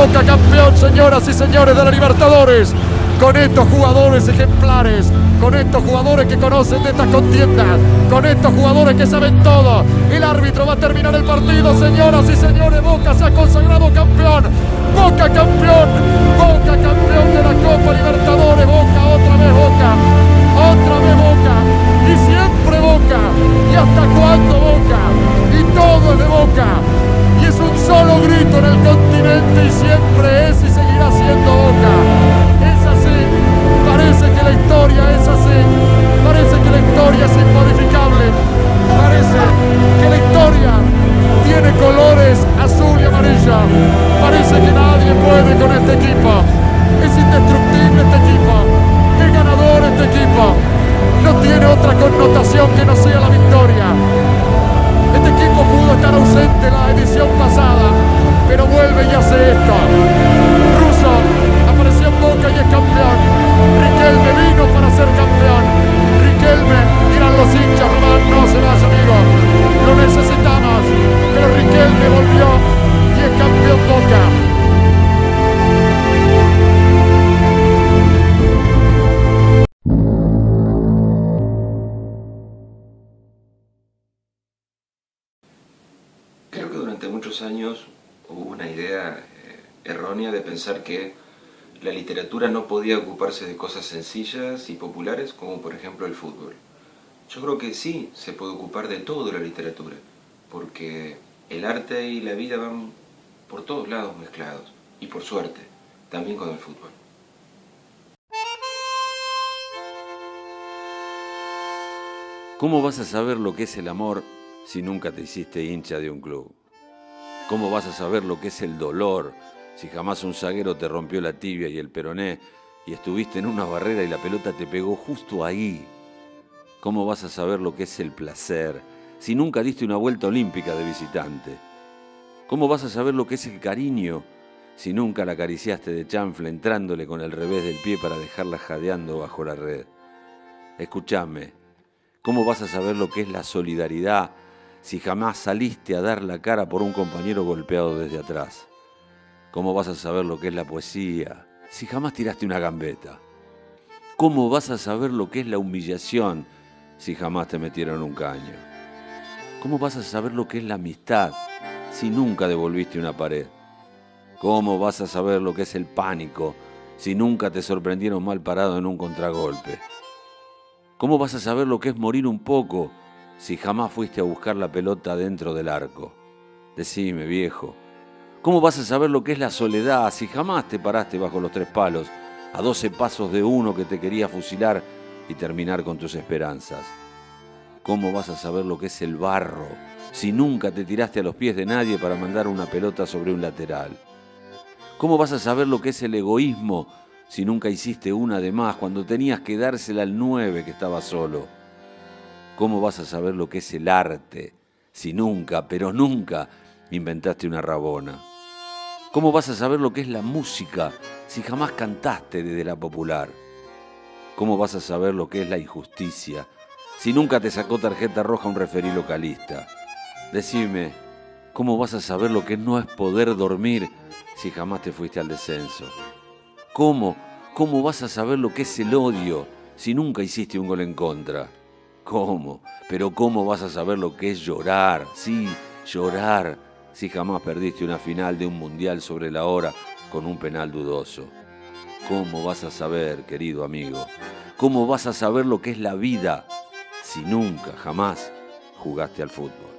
Boca campeón, señoras y señores de la Libertadores. Con estos jugadores ejemplares, con estos jugadores que conocen de estas contiendas, con estos jugadores que saben todo. El árbitro va a terminar el partido, señoras y señores. Boca se ha consagrado campeón. Boca campeón. Boca campeón de la Copa Libertadores. Boca, otra vez Boca. Otra vez Boca. Y siempre Boca. ¿Y hasta cuándo Boca? Y todo es de Boca. Y es un solo grito en el continente y siempre es y seguirá siendo Boca. Es así. Parece que la historia es así. Parece que la historia es inmodificable. Parece que la historia tiene colores azul y amarilla. Parece que nadie puede con este equipo. Es indestructible este equipo. Es ganador este equipo. No tiene otra connotación que no sea la victoria. Este equipo pudo estar ausente en la edición pasada, pero vuelve y hace esto. Russo apareció en Boca y es campeón. Riquelme vino para ser campeón. Riquelme, dirán los hinchas, Román, no se vaya, amigo. Lo necesitamos, pero Riquelme volvió y es campeón Boca. Hubo una idea eh, errónea de pensar que la literatura no podía ocuparse de cosas sencillas y populares como por ejemplo el fútbol. Yo creo que sí se puede ocupar de todo la literatura, porque el arte y la vida van por todos lados mezclados, y por suerte, también con el fútbol. ¿Cómo vas a saber lo que es el amor si nunca te hiciste hincha de un club? ¿Cómo vas a saber lo que es el dolor si jamás un zaguero te rompió la tibia y el peroné y estuviste en una barrera y la pelota te pegó justo ahí? ¿Cómo vas a saber lo que es el placer si nunca diste una vuelta olímpica de visitante? ¿Cómo vas a saber lo que es el cariño si nunca la acariciaste de chanfle entrándole con el revés del pie para dejarla jadeando bajo la red? Escúchame, ¿cómo vas a saber lo que es la solidaridad si jamás saliste a dar la cara por un compañero golpeado desde atrás? ¿Cómo vas a saber lo que es la poesía si jamás tiraste una gambeta? ¿Cómo vas a saber lo que es la humillación si jamás te metieron un caño? ¿Cómo vas a saber lo que es la amistad si nunca devolviste una pared? ¿Cómo vas a saber lo que es el pánico si nunca te sorprendieron mal parado en un contragolpe? ¿Cómo vas a saber lo que es morir un poco si jamás fuiste a buscar la pelota dentro del arco? Decime, viejo, ¿cómo vas a saber lo que es la soledad si jamás te paraste bajo los tres palos, a doce pasos de uno que te quería fusilar y terminar con tus esperanzas? ¿Cómo vas a saber lo que es el barro si nunca te tiraste a los pies de nadie para mandar una pelota sobre un lateral? ¿Cómo vas a saber lo que es el egoísmo si nunca hiciste una de más cuando tenías que dársela al nueve que estaba solo? ¿Cómo vas a saber lo que es el arte si nunca, pero nunca, inventaste una rabona? ¿Cómo vas a saber lo que es la música si jamás cantaste desde la popular? ¿Cómo vas a saber lo que es la injusticia si nunca te sacó tarjeta roja un referí localista? Decime, ¿cómo vas a saber lo que no es poder dormir si jamás te fuiste al descenso? ¿Cómo? ¿Cómo vas a saber lo que es el odio si nunca hiciste un gol en contra? ¿Cómo? Pero ¿cómo vas a saber lo que es llorar? Sí, llorar si jamás perdiste una final de un mundial sobre la hora con un penal dudoso. ¿Cómo vas a saber, querido amigo? ¿Cómo vas a saber lo que es la vida si nunca, jamás jugaste al fútbol?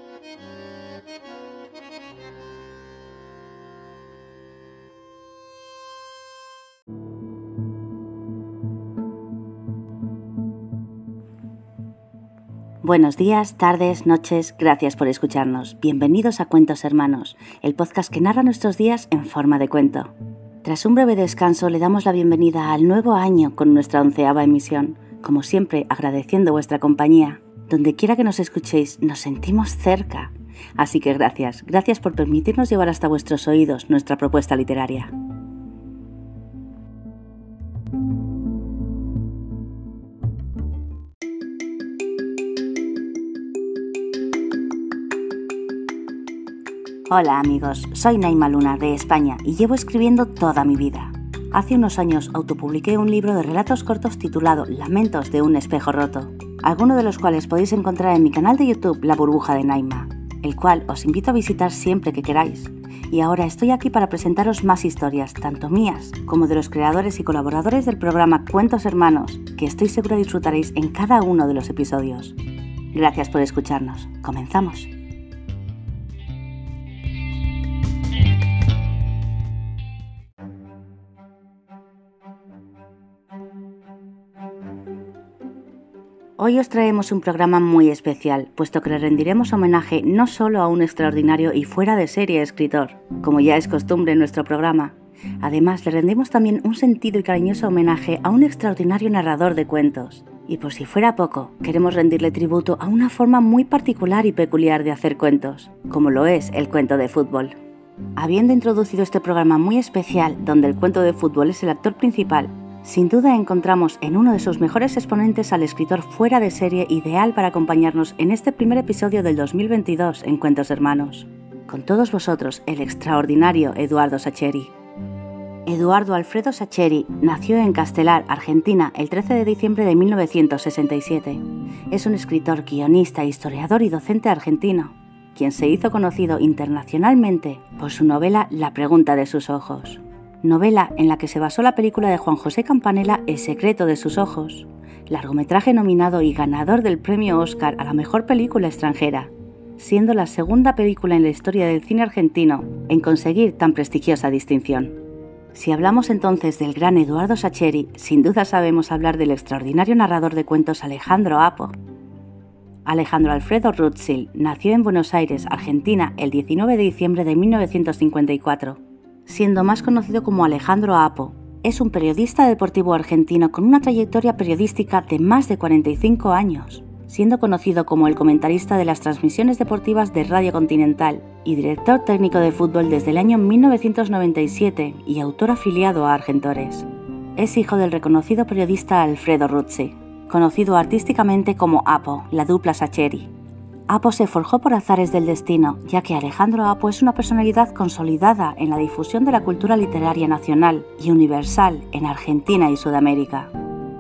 Buenos días, tardes, noches, gracias por escucharnos. Bienvenidos a Cuentos Hermanos, el podcast que narra nuestros días en forma de cuento. Tras un breve descanso le damos la bienvenida al nuevo año con nuestra onceava emisión, como siempre agradeciendo vuestra compañía. Donde quiera que nos escuchéis, nos sentimos cerca. Así que gracias, gracias por permitirnos llevar hasta vuestros oídos nuestra propuesta literaria. Hola amigos, soy Naima Luna de España y llevo escribiendo toda mi vida. Hace unos años autopubliqué un libro de relatos cortos titulado Lamentos de un espejo roto, algunos de los cuales podéis encontrar en mi canal de YouTube La burbuja de Naima, el cual os invito a visitar siempre que queráis. Y ahora estoy aquí para presentaros más historias, tanto mías como de los creadores y colaboradores del programa Cuentos Hermanos, que estoy segura disfrutaréis en cada uno de los episodios. Gracias por escucharnos. Comenzamos. Hoy os traemos un programa muy especial, puesto que le rendiremos homenaje no solo a un extraordinario y fuera de serie escritor, como ya es costumbre en nuestro programa, además le rendimos también un sentido y cariñoso homenaje a un extraordinario narrador de cuentos. Y por si fuera poco, queremos rendirle tributo a una forma muy particular y peculiar de hacer cuentos, como lo es el cuento de fútbol. Habiendo introducido este programa muy especial, donde el cuento de fútbol es el actor principal, sin duda encontramos en uno de sus mejores exponentes al escritor fuera de serie ideal para acompañarnos en este primer episodio del 2022 en Cuentos Hermanos. Con todos vosotros, el extraordinario Eduardo Sacheri. Eduardo Alfredo Sacheri nació en Castelar, Argentina, el 13 de diciembre de 1967. Es un escritor, guionista, historiador y docente argentino, quien se hizo conocido internacionalmente por su novela La pregunta de sus ojos novela en la que se basó la película de Juan José Campanella El secreto de sus ojos, largometraje nominado y ganador del premio Oscar a la mejor película extranjera, siendo la segunda película en la historia del cine argentino en conseguir tan prestigiosa distinción. Si hablamos entonces del gran Eduardo Sacheri, sin duda sabemos hablar del extraordinario narrador de cuentos Alejandro Apo. Alejandro Alfredo Rutzil nació en Buenos Aires, Argentina, el 19 de diciembre de 1954 siendo más conocido como Alejandro Apo. Es un periodista deportivo argentino con una trayectoria periodística de más de 45 años, siendo conocido como el comentarista de las transmisiones deportivas de Radio Continental y director técnico de fútbol desde el año 1997 y autor afiliado a Argentores. Es hijo del reconocido periodista Alfredo Ruzzi, conocido artísticamente como Apo, la dupla Sacheri, Apo se forjó por azares del destino, ya que Alejandro Apo es una personalidad consolidada en la difusión de la cultura literaria nacional y universal en Argentina y Sudamérica.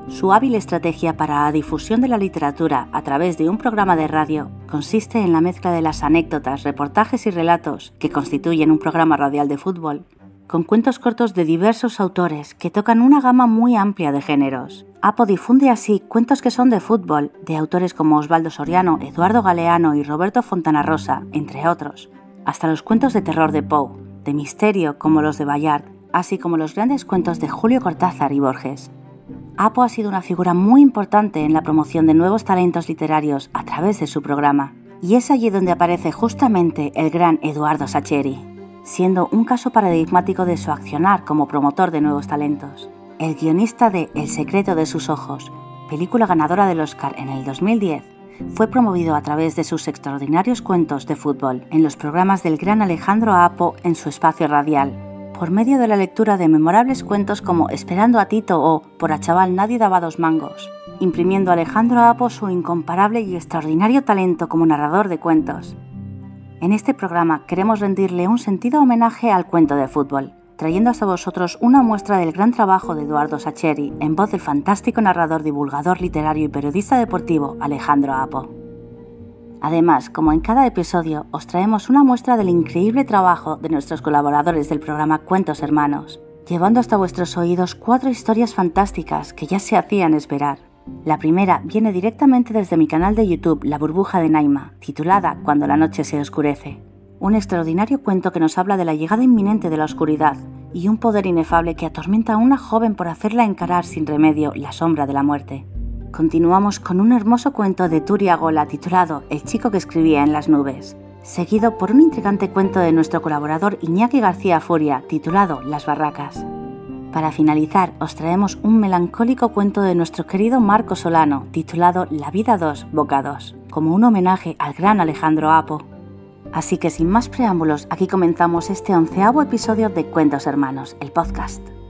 Su hábil estrategia para la difusión de la literatura a través de un programa de radio consiste en la mezcla de las anécdotas, reportajes y relatos que constituyen un programa radial de fútbol con cuentos cortos de diversos autores que tocan una gama muy amplia de géneros. Apo difunde así cuentos que son de fútbol, de autores como Osvaldo Soriano, Eduardo Galeano y Roberto Fontana Rosa, entre otros, hasta los cuentos de terror de Poe, de misterio como los de Bayard, así como los grandes cuentos de Julio Cortázar y Borges. Apo ha sido una figura muy importante en la promoción de nuevos talentos literarios a través de su programa, y es allí donde aparece justamente el gran Eduardo Sacheri siendo un caso paradigmático de su accionar como promotor de nuevos talentos. El guionista de El secreto de sus ojos, película ganadora del Oscar en el 2010, fue promovido a través de sus extraordinarios cuentos de fútbol en los programas del gran Alejandro Apo en su espacio radial, por medio de la lectura de memorables cuentos como Esperando a Tito o Por a chaval nadie daba dos mangos, imprimiendo a Alejandro Apo su incomparable y extraordinario talento como narrador de cuentos. En este programa queremos rendirle un sentido homenaje al cuento de fútbol, trayendo hasta vosotros una muestra del gran trabajo de Eduardo Sacheri en voz del fantástico narrador, divulgador literario y periodista deportivo Alejandro Apo. Además, como en cada episodio, os traemos una muestra del increíble trabajo de nuestros colaboradores del programa Cuentos Hermanos, llevando hasta vuestros oídos cuatro historias fantásticas que ya se hacían esperar. La primera viene directamente desde mi canal de YouTube La burbuja de Naima, titulada Cuando la noche se oscurece. Un extraordinario cuento que nos habla de la llegada inminente de la oscuridad y un poder inefable que atormenta a una joven por hacerla encarar sin remedio la sombra de la muerte. Continuamos con un hermoso cuento de Turia Gola titulado El chico que escribía en las nubes, seguido por un intrigante cuento de nuestro colaborador Iñaki García Furia titulado Las barracas. Para finalizar, os traemos un melancólico cuento de nuestro querido Marco Solano, titulado La vida 2, Boca 2, como un homenaje al gran Alejandro Apo. Así que sin más preámbulos, aquí comenzamos este onceavo episodio de Cuentos Hermanos, el podcast.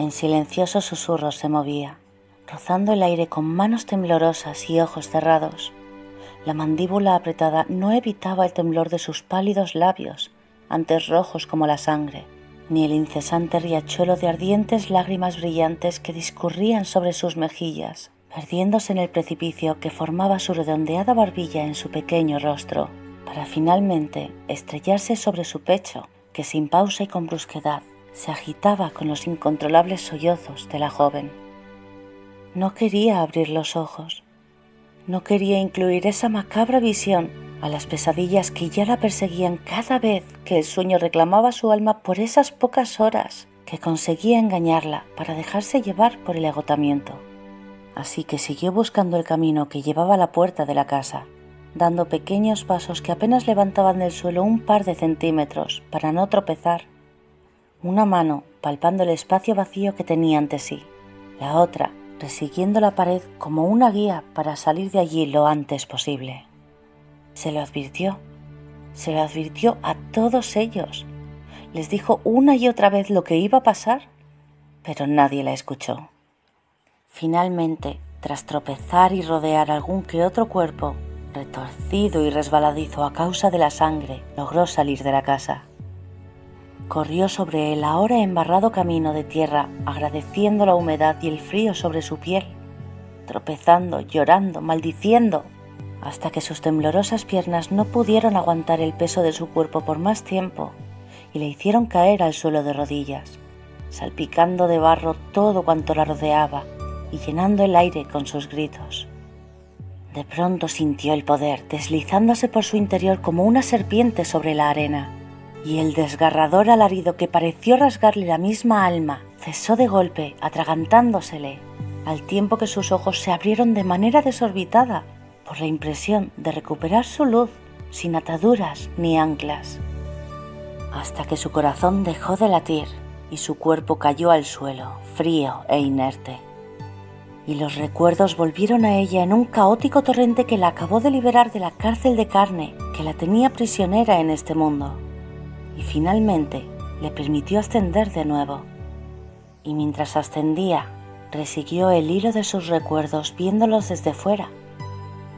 En silenciosos susurros se movía, rozando el aire con manos temblorosas y ojos cerrados. La mandíbula apretada no evitaba el temblor de sus pálidos labios, antes rojos como la sangre, ni el incesante riachuelo de ardientes lágrimas brillantes que discurrían sobre sus mejillas, perdiéndose en el precipicio que formaba su redondeada barbilla en su pequeño rostro, para finalmente estrellarse sobre su pecho, que sin pausa y con brusquedad se agitaba con los incontrolables sollozos de la joven. No quería abrir los ojos, no quería incluir esa macabra visión a las pesadillas que ya la perseguían cada vez que el sueño reclamaba su alma por esas pocas horas que conseguía engañarla para dejarse llevar por el agotamiento así que siguió buscando el camino que llevaba a la puerta de la casa, dando pequeños pasos que apenas levantaban del suelo un par de centímetros para no tropezar. Una mano palpando el espacio vacío que tenía ante sí, la otra resiguiendo la pared como una guía para salir de allí lo antes posible. Se lo advirtió, se lo advirtió a todos ellos. Les dijo una y otra vez lo que iba a pasar, pero nadie la escuchó. Finalmente, tras tropezar y rodear algún que otro cuerpo, retorcido y resbaladizo a causa de la sangre, logró salir de la casa. Corrió sobre el ahora embarrado camino de tierra, agradeciendo la humedad y el frío sobre su piel, tropezando, llorando, maldiciendo, hasta que sus temblorosas piernas no pudieron aguantar el peso de su cuerpo por más tiempo y le hicieron caer al suelo de rodillas, salpicando de barro todo cuanto la rodeaba y llenando el aire con sus gritos. De pronto sintió el poder deslizándose por su interior como una serpiente sobre la arena, y el desgarrador alarido que pareció rasgarle la misma alma cesó de golpe, atragantándosele, al tiempo que sus ojos se abrieron de manera desorbitada por la impresión de recuperar su luz sin ataduras ni anclas, hasta que su corazón dejó de latir y su cuerpo cayó al suelo, frío e inerte y los recuerdos volvieron a ella en un caótico torrente que la acabó de liberar de la cárcel de carne que la tenía prisionera en este mundo. Y finalmente le permitió ascender de nuevo. Y mientras ascendía, resiguió el hilo de sus recuerdos viéndolos desde fuera,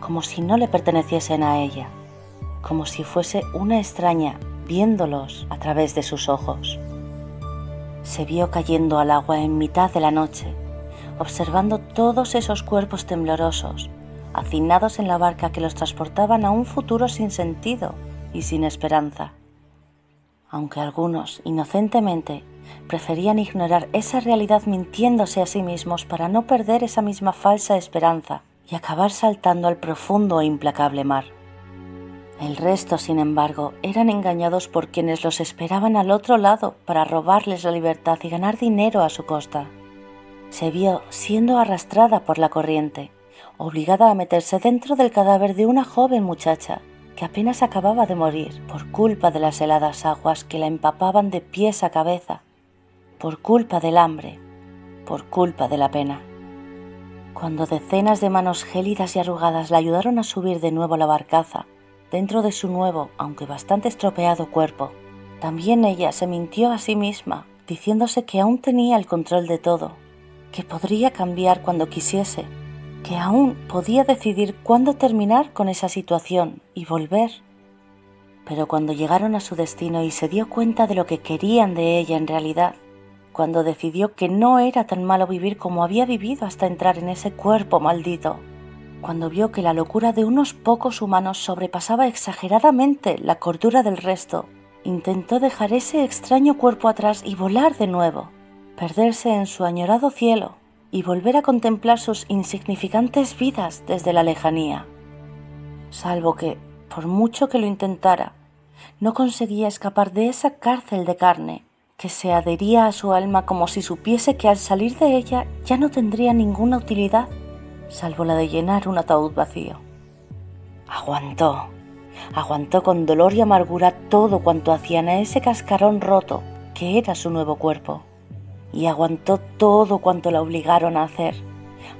como si no le perteneciesen a ella, como si fuese una extraña viéndolos a través de sus ojos. Se vio cayendo al agua en mitad de la noche observando todos esos cuerpos temblorosos, hacinados en la barca que los transportaban a un futuro sin sentido y sin esperanza. Aunque algunos, inocentemente, preferían ignorar esa realidad mintiéndose a sí mismos para no perder esa misma falsa esperanza y acabar saltando al profundo e implacable mar. El resto, sin embargo, eran engañados por quienes los esperaban al otro lado para robarles la libertad y ganar dinero a su costa se vio siendo arrastrada por la corriente, obligada a meterse dentro del cadáver de una joven muchacha que apenas acababa de morir por culpa de las heladas aguas que la empapaban de pies a cabeza, por culpa del hambre, por culpa de la pena. Cuando decenas de manos gélidas y arrugadas la ayudaron a subir de nuevo la barcaza, dentro de su nuevo, aunque bastante estropeado cuerpo, también ella se mintió a sí misma, diciéndose que aún tenía el control de todo que podría cambiar cuando quisiese, que aún podía decidir cuándo terminar con esa situación y volver. Pero cuando llegaron a su destino y se dio cuenta de lo que querían de ella en realidad, cuando decidió que no era tan malo vivir como había vivido hasta entrar en ese cuerpo maldito, cuando vio que la locura de unos pocos humanos sobrepasaba exageradamente la cordura del resto, intentó dejar ese extraño cuerpo atrás y volar de nuevo perderse en su añorado cielo y volver a contemplar sus insignificantes vidas desde la lejanía. Salvo que, por mucho que lo intentara, no conseguía escapar de esa cárcel de carne que se adhería a su alma como si supiese que al salir de ella ya no tendría ninguna utilidad, salvo la de llenar un ataúd vacío. Aguantó, aguantó con dolor y amargura todo cuanto hacían a ese cascarón roto que era su nuevo cuerpo y aguantó todo cuanto la obligaron a hacer,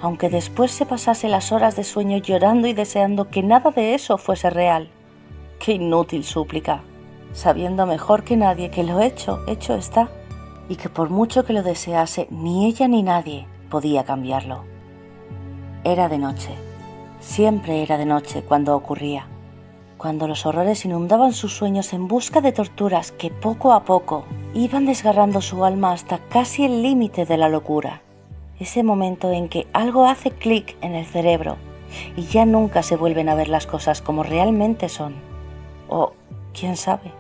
aunque después se pasase las horas de sueño llorando y deseando que nada de eso fuese real. Qué inútil súplica, sabiendo mejor que nadie que lo hecho, hecho está, y que por mucho que lo desease, ni ella ni nadie podía cambiarlo. Era de noche, siempre era de noche cuando ocurría, cuando los horrores inundaban sus sueños en busca de torturas que poco a poco iban desgarrando su alma hasta casi el límite de la locura. Ese momento en que algo hace clic en el cerebro y ya nunca se vuelven a ver las cosas como realmente son. O, quién sabe,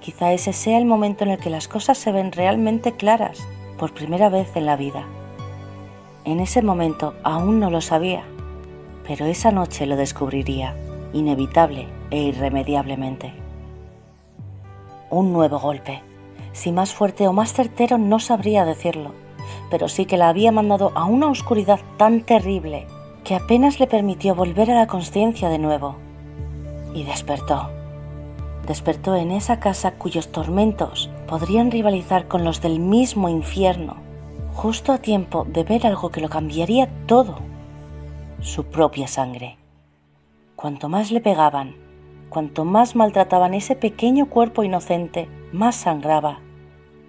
quizá ese sea el momento en el que las cosas se ven realmente claras por primera vez en la vida. En ese momento aún no lo sabía, pero esa noche lo descubriría, inevitable e irremediablemente. Un nuevo golpe. Si más fuerte o más certero no sabría decirlo, pero sí que la había mandado a una oscuridad tan terrible que apenas le permitió volver a la conciencia de nuevo. Y despertó. Despertó en esa casa cuyos tormentos podrían rivalizar con los del mismo infierno, justo a tiempo de ver algo que lo cambiaría todo, su propia sangre. Cuanto más le pegaban, cuanto más maltrataban ese pequeño cuerpo inocente, más sangraba.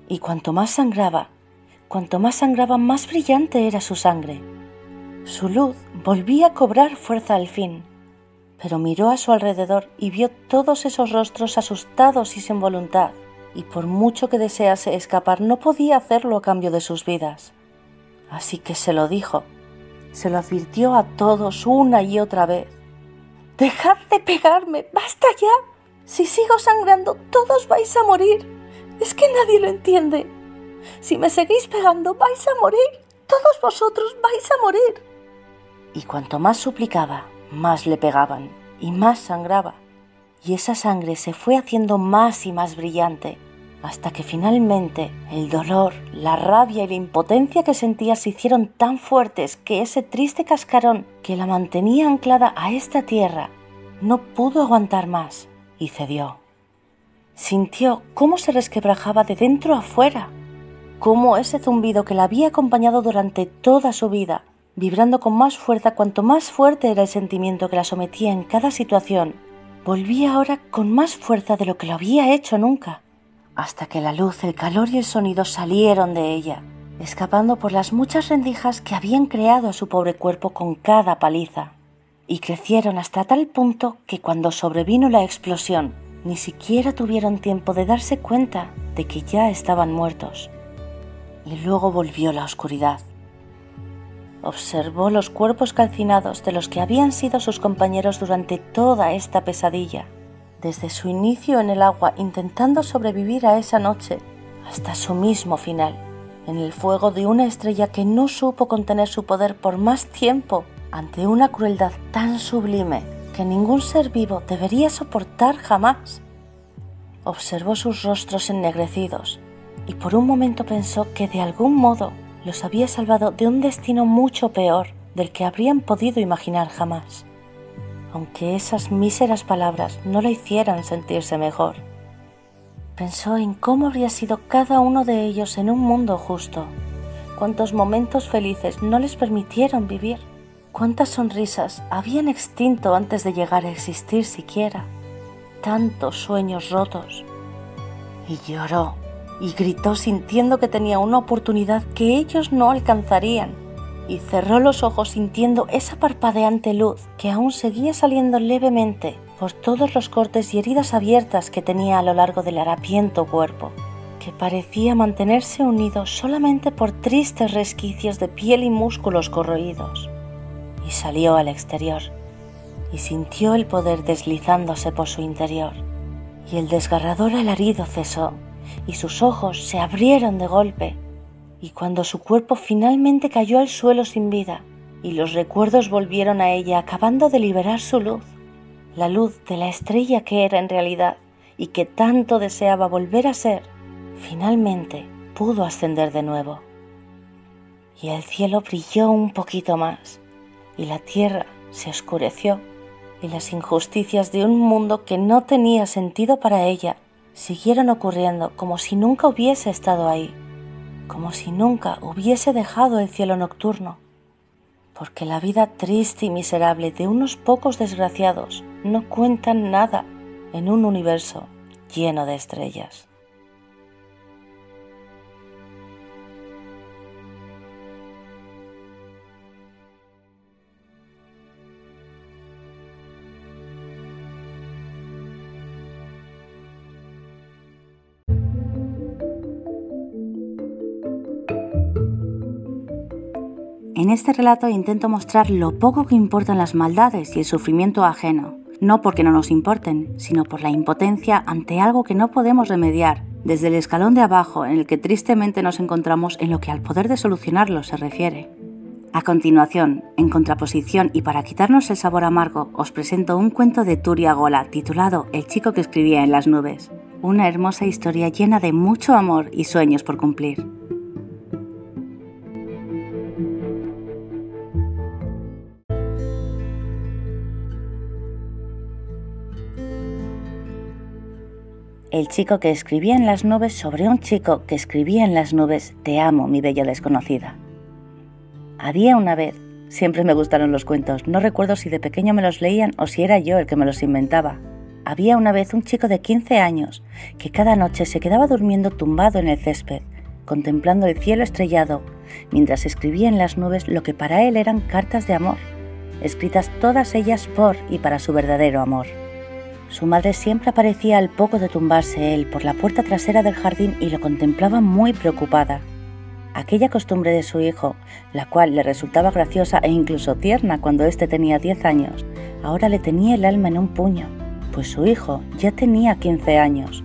Y cuanto más sangraba, cuanto más sangraba, más brillante era su sangre. Su luz volvía a cobrar fuerza al fin, pero miró a su alrededor y vio todos esos rostros asustados y sin voluntad, y por mucho que desease escapar no podía hacerlo a cambio de sus vidas. Así que se lo dijo, se lo advirtió a todos una y otra vez. Dejad de pegarme, basta ya. Si sigo sangrando, todos vais a morir. Es que nadie lo entiende. Si me seguís pegando, vais a morir. Todos vosotros vais a morir y cuanto más suplicaba, más le pegaban y más sangraba. Y esa sangre se fue haciendo más y más brillante, hasta que finalmente el dolor, la rabia y la impotencia que sentía se hicieron tan fuertes que ese triste cascarón que la mantenía anclada a esta tierra no pudo aguantar más y cedió. Sintió cómo se resquebrajaba de dentro a fuera, cómo ese zumbido que la había acompañado durante toda su vida vibrando con más fuerza cuanto más fuerte era el sentimiento que la sometía en cada situación, volvía ahora con más fuerza de lo que lo había hecho nunca, hasta que la luz, el calor y el sonido salieron de ella, escapando por las muchas rendijas que habían creado a su pobre cuerpo con cada paliza, y crecieron hasta tal punto que cuando sobrevino la explosión, ni siquiera tuvieron tiempo de darse cuenta de que ya estaban muertos. Y luego volvió la oscuridad. Observó los cuerpos calcinados de los que habían sido sus compañeros durante toda esta pesadilla, desde su inicio en el agua intentando sobrevivir a esa noche hasta su mismo final, en el fuego de una estrella que no supo contener su poder por más tiempo ante una crueldad tan sublime que ningún ser vivo debería soportar jamás. Observó sus rostros ennegrecidos y por un momento pensó que de algún modo los había salvado de un destino mucho peor del que habrían podido imaginar jamás, aunque esas míseras palabras no la hicieran sentirse mejor. Pensó en cómo habría sido cada uno de ellos en un mundo justo, cuántos momentos felices no les permitieron vivir, cuántas sonrisas habían extinto antes de llegar a existir siquiera, tantos sueños rotos. Y lloró y gritó sintiendo que tenía una oportunidad que ellos no alcanzarían, y cerró los ojos sintiendo esa parpadeante luz que aún seguía saliendo levemente por todos los cortes y heridas abiertas que tenía a lo largo del harapiento cuerpo, que parecía mantenerse unido solamente por tristes resquicios de piel y músculos corroídos. Y salió al exterior, y sintió el poder deslizándose por su interior, y el desgarrador alarido cesó y sus ojos se abrieron de golpe, y cuando su cuerpo finalmente cayó al suelo sin vida, y los recuerdos volvieron a ella acabando de liberar su luz, la luz de la estrella que era en realidad y que tanto deseaba volver a ser, finalmente pudo ascender de nuevo. Y el cielo brilló un poquito más, y la tierra se oscureció, y las injusticias de un mundo que no tenía sentido para ella siguieron ocurriendo como si nunca hubiese estado ahí, como si nunca hubiese dejado el cielo nocturno, porque la vida triste y miserable de unos pocos desgraciados no cuentan nada en un universo lleno de estrellas. En este relato intento mostrar lo poco que importan las maldades y el sufrimiento ajeno, no porque no nos importen, sino por la impotencia ante algo que no podemos remediar, desde el escalón de abajo en el que tristemente nos encontramos en lo que al poder de solucionarlo se refiere. A continuación, en contraposición y para quitarnos el sabor amargo, os presento un cuento de Turia Gola titulado El chico que escribía en las nubes, una hermosa historia llena de mucho amor y sueños por cumplir. El chico que escribía en las nubes sobre un chico que escribía en las nubes, Te amo, mi bella desconocida. Había una vez, siempre me gustaron los cuentos, no recuerdo si de pequeño me los leían o si era yo el que me los inventaba. Había una vez un chico de 15 años que cada noche se quedaba durmiendo tumbado en el césped, contemplando el cielo estrellado, mientras escribía en las nubes lo que para él eran cartas de amor, escritas todas ellas por y para su verdadero amor. Su madre siempre aparecía al poco de tumbarse él por la puerta trasera del jardín y lo contemplaba muy preocupada. Aquella costumbre de su hijo, la cual le resultaba graciosa e incluso tierna cuando éste tenía 10 años, ahora le tenía el alma en un puño, pues su hijo ya tenía 15 años.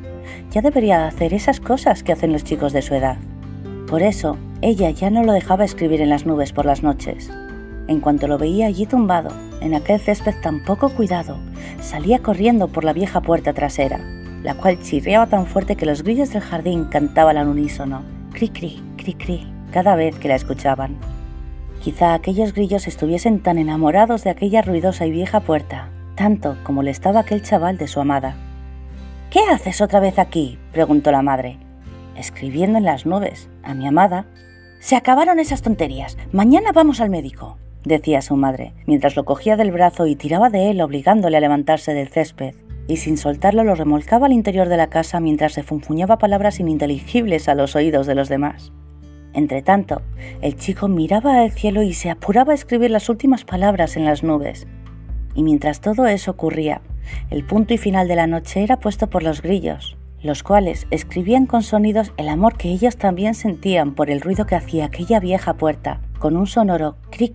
Ya debería hacer esas cosas que hacen los chicos de su edad. Por eso, ella ya no lo dejaba escribir en las nubes por las noches. En cuanto lo veía allí tumbado, en aquel césped tan poco cuidado, salía corriendo por la vieja puerta trasera, la cual chirriaba tan fuerte que los grillos del jardín cantaban al unísono, cri cri, cri cri, cada vez que la escuchaban. Quizá aquellos grillos estuviesen tan enamorados de aquella ruidosa y vieja puerta, tanto como le estaba aquel chaval de su amada. ¿Qué haces otra vez aquí? preguntó la madre. Escribiendo en las nubes, a mi amada. Se acabaron esas tonterías. Mañana vamos al médico decía su madre, mientras lo cogía del brazo y tiraba de él obligándole a levantarse del césped, y sin soltarlo lo remolcaba al interior de la casa mientras se funfuñaba palabras ininteligibles a los oídos de los demás. Entretanto, el chico miraba al cielo y se apuraba a escribir las últimas palabras en las nubes. Y mientras todo eso ocurría, el punto y final de la noche era puesto por los grillos, los cuales escribían con sonidos el amor que ellos también sentían por el ruido que hacía aquella vieja puerta, con un sonoro cri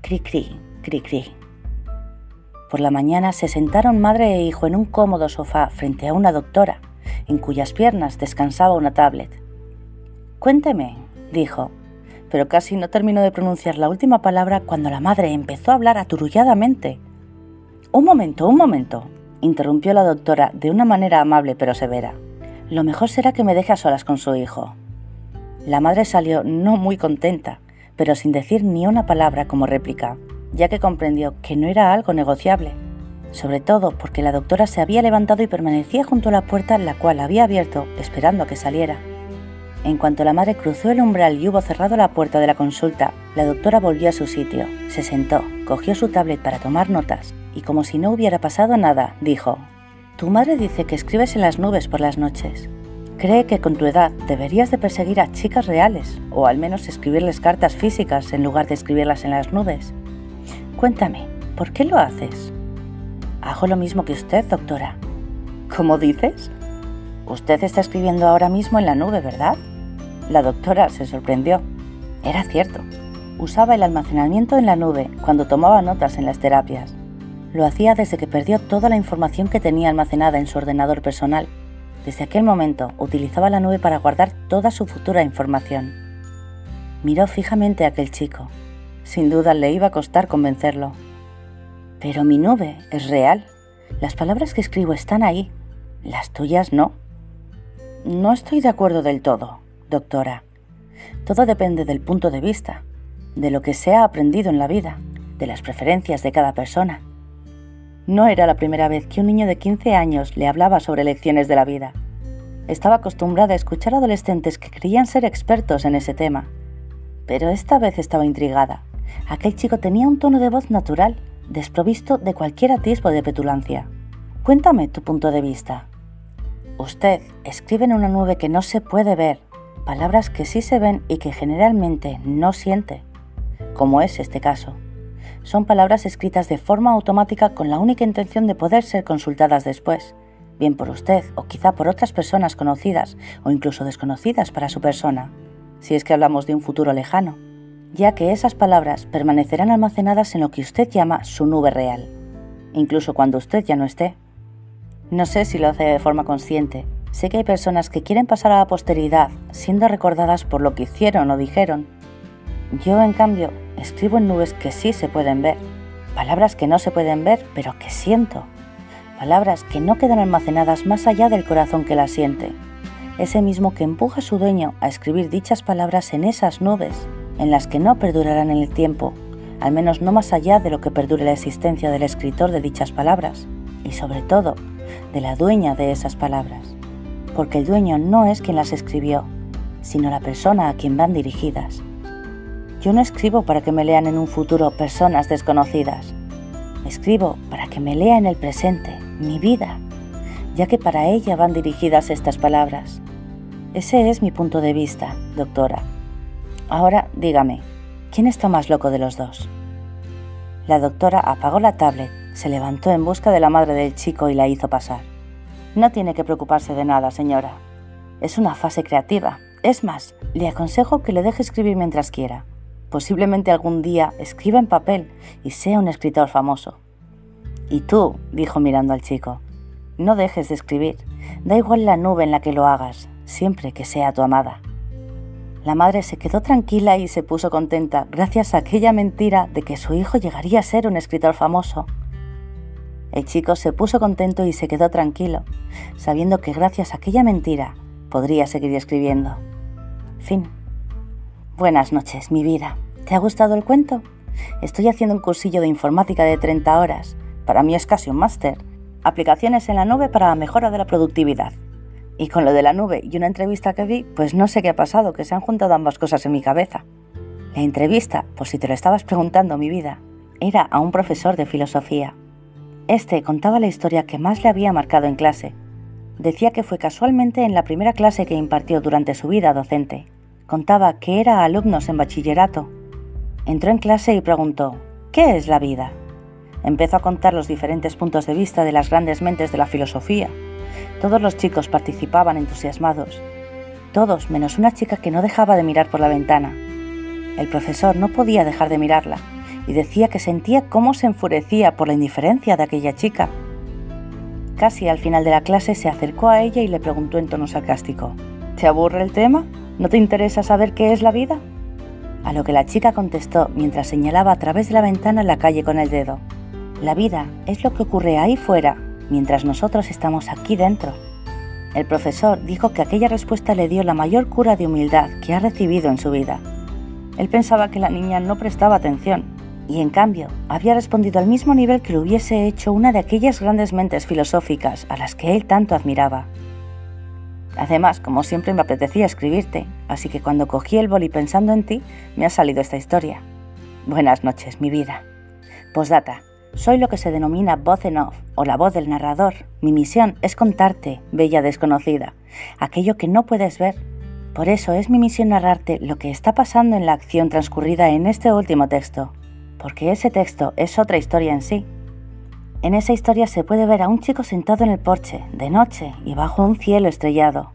cri cri cri, cri. Por la mañana se sentaron madre e hijo en un cómodo sofá frente a una doctora, en cuyas piernas descansaba una tablet. Cuénteme, dijo, pero casi no terminó de pronunciar la última palabra cuando la madre empezó a hablar aturulladamente. Un momento, un momento, interrumpió la doctora de una manera amable pero severa. Lo mejor será que me deje a solas con su hijo. La madre salió no muy contenta, pero sin decir ni una palabra como réplica, ya que comprendió que no era algo negociable, sobre todo porque la doctora se había levantado y permanecía junto a la puerta la cual había abierto esperando a que saliera. En cuanto la madre cruzó el umbral y hubo cerrado la puerta de la consulta, la doctora volvió a su sitio, se sentó, cogió su tablet para tomar notas y como si no hubiera pasado nada, dijo, Tu madre dice que escribes en las nubes por las noches. Cree que con tu edad deberías de perseguir a chicas reales, o al menos escribirles cartas físicas en lugar de escribirlas en las nubes. Cuéntame, ¿por qué lo haces? Hago lo mismo que usted, doctora. ¿Cómo dices? Usted está escribiendo ahora mismo en la nube, ¿verdad? La doctora se sorprendió. Era cierto. Usaba el almacenamiento en la nube cuando tomaba notas en las terapias. Lo hacía desde que perdió toda la información que tenía almacenada en su ordenador personal desde aquel momento utilizaba la nube para guardar toda su futura información. Miró fijamente a aquel chico. Sin duda le iba a costar convencerlo. Pero mi nube es real. Las palabras que escribo están ahí. Las tuyas no. No estoy de acuerdo del todo, doctora. Todo depende del punto de vista, de lo que se ha aprendido en la vida, de las preferencias de cada persona. No era la primera vez que un niño de 15 años le hablaba sobre lecciones de la vida. Estaba acostumbrada a escuchar adolescentes que creían ser expertos en ese tema. Pero esta vez estaba intrigada. Aquel chico tenía un tono de voz natural, desprovisto de cualquier atisbo de petulancia. Cuéntame tu punto de vista. Usted escribe en una nube que no se puede ver, palabras que sí se ven y que generalmente no siente, como es este caso son palabras escritas de forma automática con la única intención de poder ser consultadas después, bien por usted o quizá por otras personas conocidas o incluso desconocidas para su persona, si es que hablamos de un futuro lejano. ya que esas palabras permanecerán almacenadas en lo que usted llama su nube real, incluso cuando usted ya no esté. No sé si lo hace de forma consciente. Sé que hay personas que quieren pasar a la posteridad siendo recordadas por lo que hicieron o dijeron. Yo, en cambio, escribo en nubes que sí se pueden ver, palabras que no se pueden ver, pero que siento, palabras que no quedan almacenadas más allá del corazón que las siente, ese mismo que empuja a su dueño a escribir dichas palabras en esas nubes, en las que no perdurarán en el tiempo, al menos no más allá de lo que perdure la existencia del escritor de dichas palabras, y sobre todo, de la dueña de esas palabras, porque el dueño no es quien las escribió, sino la persona a quien van dirigidas. Yo no escribo para que me lean en un futuro personas desconocidas. Escribo para que me lea en el presente, mi vida, ya que para ella van dirigidas estas palabras. Ese es mi punto de vista, doctora. Ahora dígame, ¿quién está más loco de los dos? La doctora apagó la tablet se levantó en busca de la madre del chico y la hizo pasar. No tiene que preocuparse de nada, señora. Es una fase creativa. Es más, le aconsejo que le deje escribir mientras quiera. Posiblemente algún día escriba en papel y sea un escritor famoso. Y tú, dijo mirando al chico, no dejes de escribir. Da igual la nube en la que lo hagas, siempre que sea tu amada. La madre se quedó tranquila y se puso contenta gracias a aquella mentira de que su hijo llegaría a ser un escritor famoso. El chico se puso contento y se quedó tranquilo, sabiendo que gracias a aquella mentira podría seguir escribiendo. Fin. Buenas noches, mi vida. ¿Te ha gustado el cuento? Estoy haciendo un cursillo de informática de 30 horas. Para mí es casi un máster. Aplicaciones en la nube para la mejora de la productividad. Y con lo de la nube y una entrevista que vi, pues no sé qué ha pasado, que se han juntado ambas cosas en mi cabeza. La entrevista, por si te lo estabas preguntando, mi vida, era a un profesor de filosofía. Este contaba la historia que más le había marcado en clase. Decía que fue casualmente en la primera clase que impartió durante su vida docente. Contaba que era alumnos en bachillerato. Entró en clase y preguntó, ¿qué es la vida? Empezó a contar los diferentes puntos de vista de las grandes mentes de la filosofía. Todos los chicos participaban entusiasmados. Todos, menos una chica que no dejaba de mirar por la ventana. El profesor no podía dejar de mirarla y decía que sentía cómo se enfurecía por la indiferencia de aquella chica. Casi al final de la clase se acercó a ella y le preguntó en tono sarcástico, ¿Te aburre el tema? ¿No te interesa saber qué es la vida? A lo que la chica contestó mientras señalaba a través de la ventana la calle con el dedo. La vida es lo que ocurre ahí fuera, mientras nosotros estamos aquí dentro. El profesor dijo que aquella respuesta le dio la mayor cura de humildad que ha recibido en su vida. Él pensaba que la niña no prestaba atención y en cambio había respondido al mismo nivel que lo hubiese hecho una de aquellas grandes mentes filosóficas a las que él tanto admiraba. Además, como siempre me apetecía escribirte, así que cuando cogí el boli pensando en ti, me ha salido esta historia. Buenas noches, mi vida. Postdata. Soy lo que se denomina voz en off, o la voz del narrador. Mi misión es contarte, bella desconocida, aquello que no puedes ver. Por eso es mi misión narrarte lo que está pasando en la acción transcurrida en este último texto, porque ese texto es otra historia en sí. En esa historia se puede ver a un chico sentado en el porche, de noche y bajo un cielo estrellado.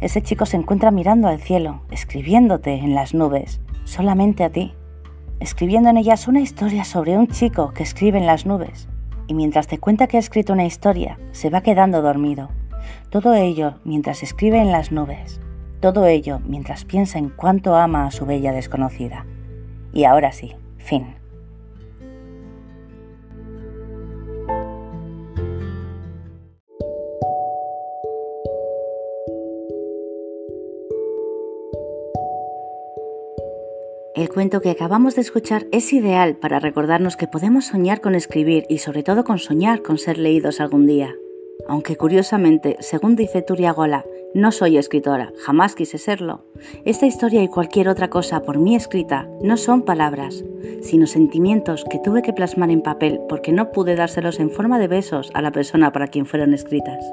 Ese chico se encuentra mirando al cielo, escribiéndote en las nubes, solamente a ti, escribiendo en ellas una historia sobre un chico que escribe en las nubes. Y mientras te cuenta que ha escrito una historia, se va quedando dormido. Todo ello mientras escribe en las nubes. Todo ello mientras piensa en cuánto ama a su bella desconocida. Y ahora sí, fin. El cuento que acabamos de escuchar es ideal para recordarnos que podemos soñar con escribir y sobre todo con soñar con ser leídos algún día. Aunque curiosamente, según dice Turiagola, no soy escritora, jamás quise serlo. Esta historia y cualquier otra cosa por mí escrita no son palabras, sino sentimientos que tuve que plasmar en papel porque no pude dárselos en forma de besos a la persona para quien fueron escritas.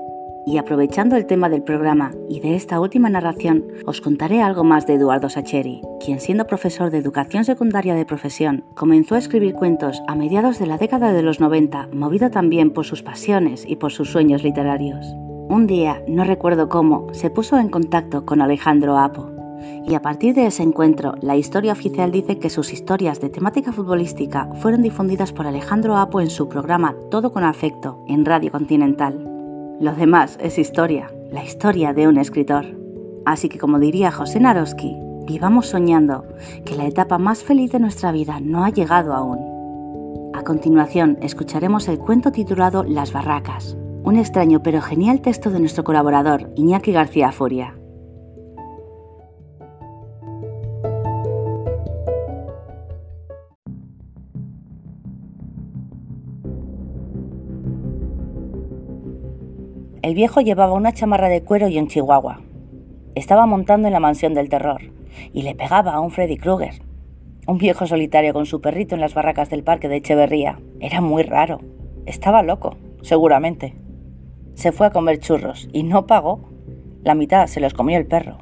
Y aprovechando el tema del programa y de esta última narración, os contaré algo más de Eduardo Sacheri, quien siendo profesor de educación secundaria de profesión, comenzó a escribir cuentos a mediados de la década de los 90, movido también por sus pasiones y por sus sueños literarios. Un día, no recuerdo cómo, se puso en contacto con Alejandro Apo, Y a partir de ese encuentro, la historia oficial dice que sus historias de temática futbolística fueron difundidas por Alejandro Apo en su programa Todo con Afecto en Radio Continental. Lo demás es historia, la historia de un escritor. Así que como diría José Naroski, vivamos soñando que la etapa más feliz de nuestra vida no ha llegado aún. A continuación escucharemos el cuento titulado Las Barracas, un extraño pero genial texto de nuestro colaborador Iñaki García Furia. El viejo llevaba una chamarra de cuero y un chihuahua. Estaba montando en la mansión del terror y le pegaba a un Freddy Krueger, un viejo solitario con su perrito en las barracas del parque de Echeverría. Era muy raro. Estaba loco, seguramente. Se fue a comer churros y no pagó. La mitad se los comió el perro.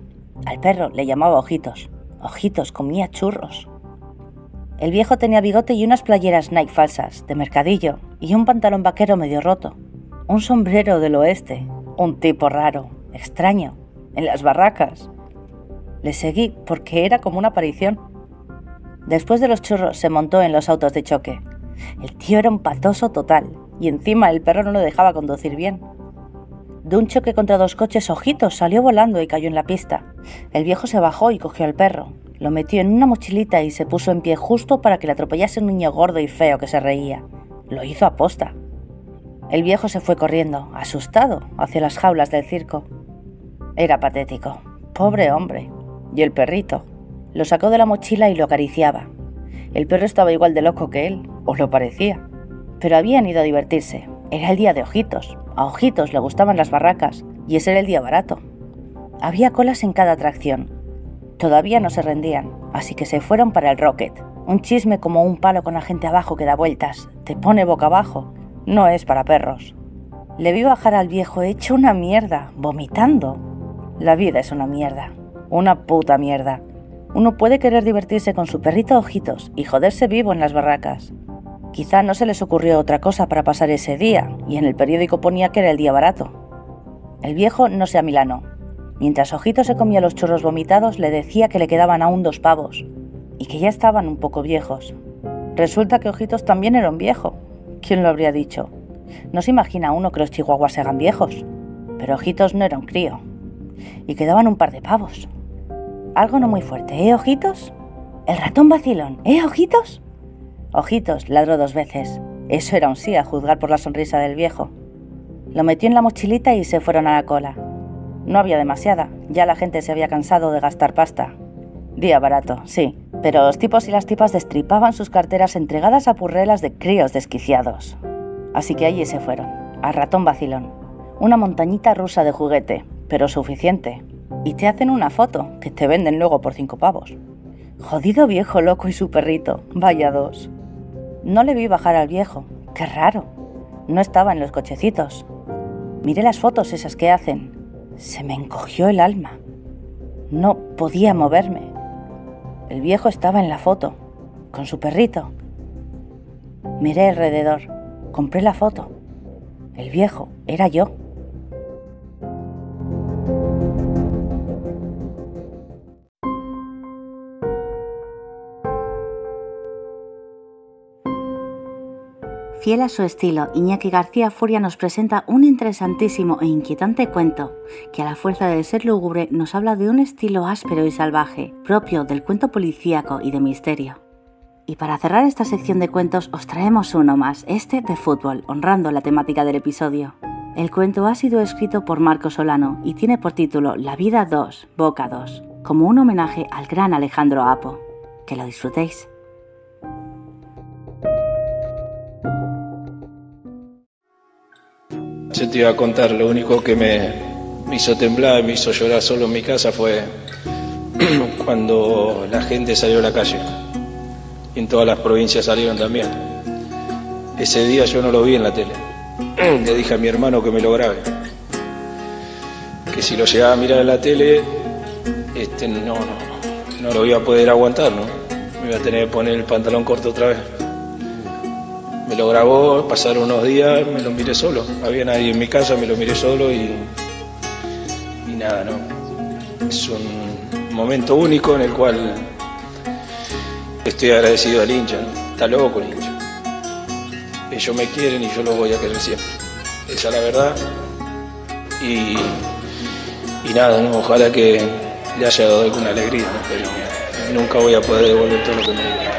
Al perro le llamaba Ojitos. Ojitos comía churros. El viejo tenía bigote y unas playeras Nike falsas, de mercadillo, y un pantalón vaquero medio roto un sombrero del oeste, un tipo raro, extraño, en las barracas. Le seguí porque era como una aparición. Después de los churros se montó en los autos de choque. El tío era un patoso total y encima el perro no lo dejaba conducir bien. De un choque contra dos coches, Ojitos salió volando y cayó en la pista. El viejo se bajó y cogió al perro. Lo metió en una mochilita y se puso en pie justo para que le atropellase un niño gordo y feo que se reía. Lo hizo a posta. El viejo se fue corriendo, asustado, hacia las jaulas del circo. Era patético. Pobre hombre. Y el perrito. Lo sacó de la mochila y lo acariciaba. El perro estaba igual de loco que él, o lo parecía. Pero habían ido a divertirse. Era el día de Ojitos. A Ojitos le gustaban las barracas, y ese era el día barato. Había colas en cada atracción. Todavía no se rendían, así que se fueron para el Rocket. Un chisme como un palo con la gente abajo que da vueltas, te pone boca abajo no es para perros. Le vi bajar al viejo hecho una mierda, vomitando. La vida es una mierda, una puta mierda. Uno puede querer divertirse con su perrito ojitos y joderse vivo en las barracas. Quizá no se les ocurrió otra cosa para pasar ese día, y en el periódico ponía que era el día barato. El viejo no se amilanó. Mientras Ojitos se comía los churros vomitados, le decía que le quedaban aún dos pavos, y que ya estaban un poco viejos. Resulta que Ojitos también era un viejo, ¿Quién lo habría dicho? No se imagina uno que los chihuahuas se hagan viejos, pero Ojitos no era un crío. Y quedaban un par de pavos. Algo no muy fuerte, ¿eh, Ojitos? El ratón vacilón, ¿eh, Ojitos? Ojitos ladró dos veces. Eso era un sí a juzgar por la sonrisa del viejo. Lo metió en la mochilita y se fueron a la cola. No había demasiada, ya la gente se había cansado de gastar pasta. Día barato, sí, pero los tipos y las tipas destripaban sus carteras entregadas a purrelas de críos desquiciados. Así que allí se fueron, al ratón vacilón. Una montañita rusa de juguete, pero suficiente. Y te hacen una foto, que te venden luego por cinco pavos. Jodido viejo loco y su perrito, vaya dos. No le vi bajar al viejo, qué raro. No estaba en los cochecitos. Miré las fotos esas que hacen. Se me encogió el alma. No podía moverme. El viejo estaba en la foto, con su perrito. Miré alrededor, compré la foto. El viejo era yo. Fiel a su estilo, Iñaki García Furia nos presenta un interesantísimo e inquietante cuento que a la fuerza de ser lúgubre nos habla de un estilo áspero y salvaje, propio del cuento policíaco y de misterio. Y para cerrar esta sección de cuentos os traemos uno más, este de fútbol, honrando la temática del episodio. El cuento ha sido escrito por Marco Solano y tiene por título La vida 2, Boca 2, como un homenaje al gran Alejandro Apo. Que lo disfrutéis. Yo te iba a contar, lo único que me, hizo temblar, me hizo llorar solo en mi casa fue cuando la gente salió a la calle. En todas las provincias salieron también. Ese día yo no lo vi en la tele. Le dije a mi hermano que me lo grabe. Que si lo llegaba a mirar en la tele, este, no, no, no lo iba a poder aguantar, ¿no? Me iba a tener que poner el pantalón corto otra vez. Me lo grabó, pasaron unos días, me lo miré solo. Había nadie en mi casa, me lo miré solo y, y nada, ¿no? Es un, momento único en el cual estoy agradecido al hincha, está loco el hincha. Ellos me quieren y yo los voy a querer siempre. Esa es la verdad. Y, nada, ojalá que le haya dado alguna alegría, pero nunca voy a poder devolver todo lo que me dio.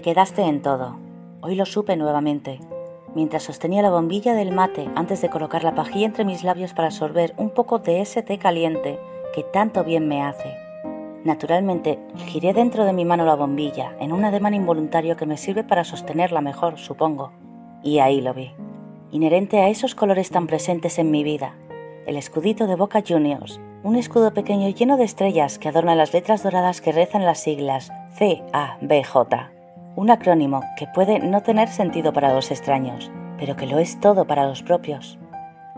Te quedaste en todo. Hoy lo supe nuevamente, mientras sostenía la bombilla del mate antes de colocar la pajilla entre mis labios para absorber un poco de ese té caliente que tanto bien me hace. Naturalmente, giré dentro de mi mano la bombilla en un ademán involuntario que me sirve para sostenerla mejor, supongo. Y ahí lo vi. Inherente a esos colores tan presentes en mi vida, el escudito de Boca Juniors, un escudo pequeño lleno de estrellas que adorna las letras doradas que rezan las siglas C-A-B-J un acrónimo que puede no tener sentido para los extraños, pero que lo es todo para los propios.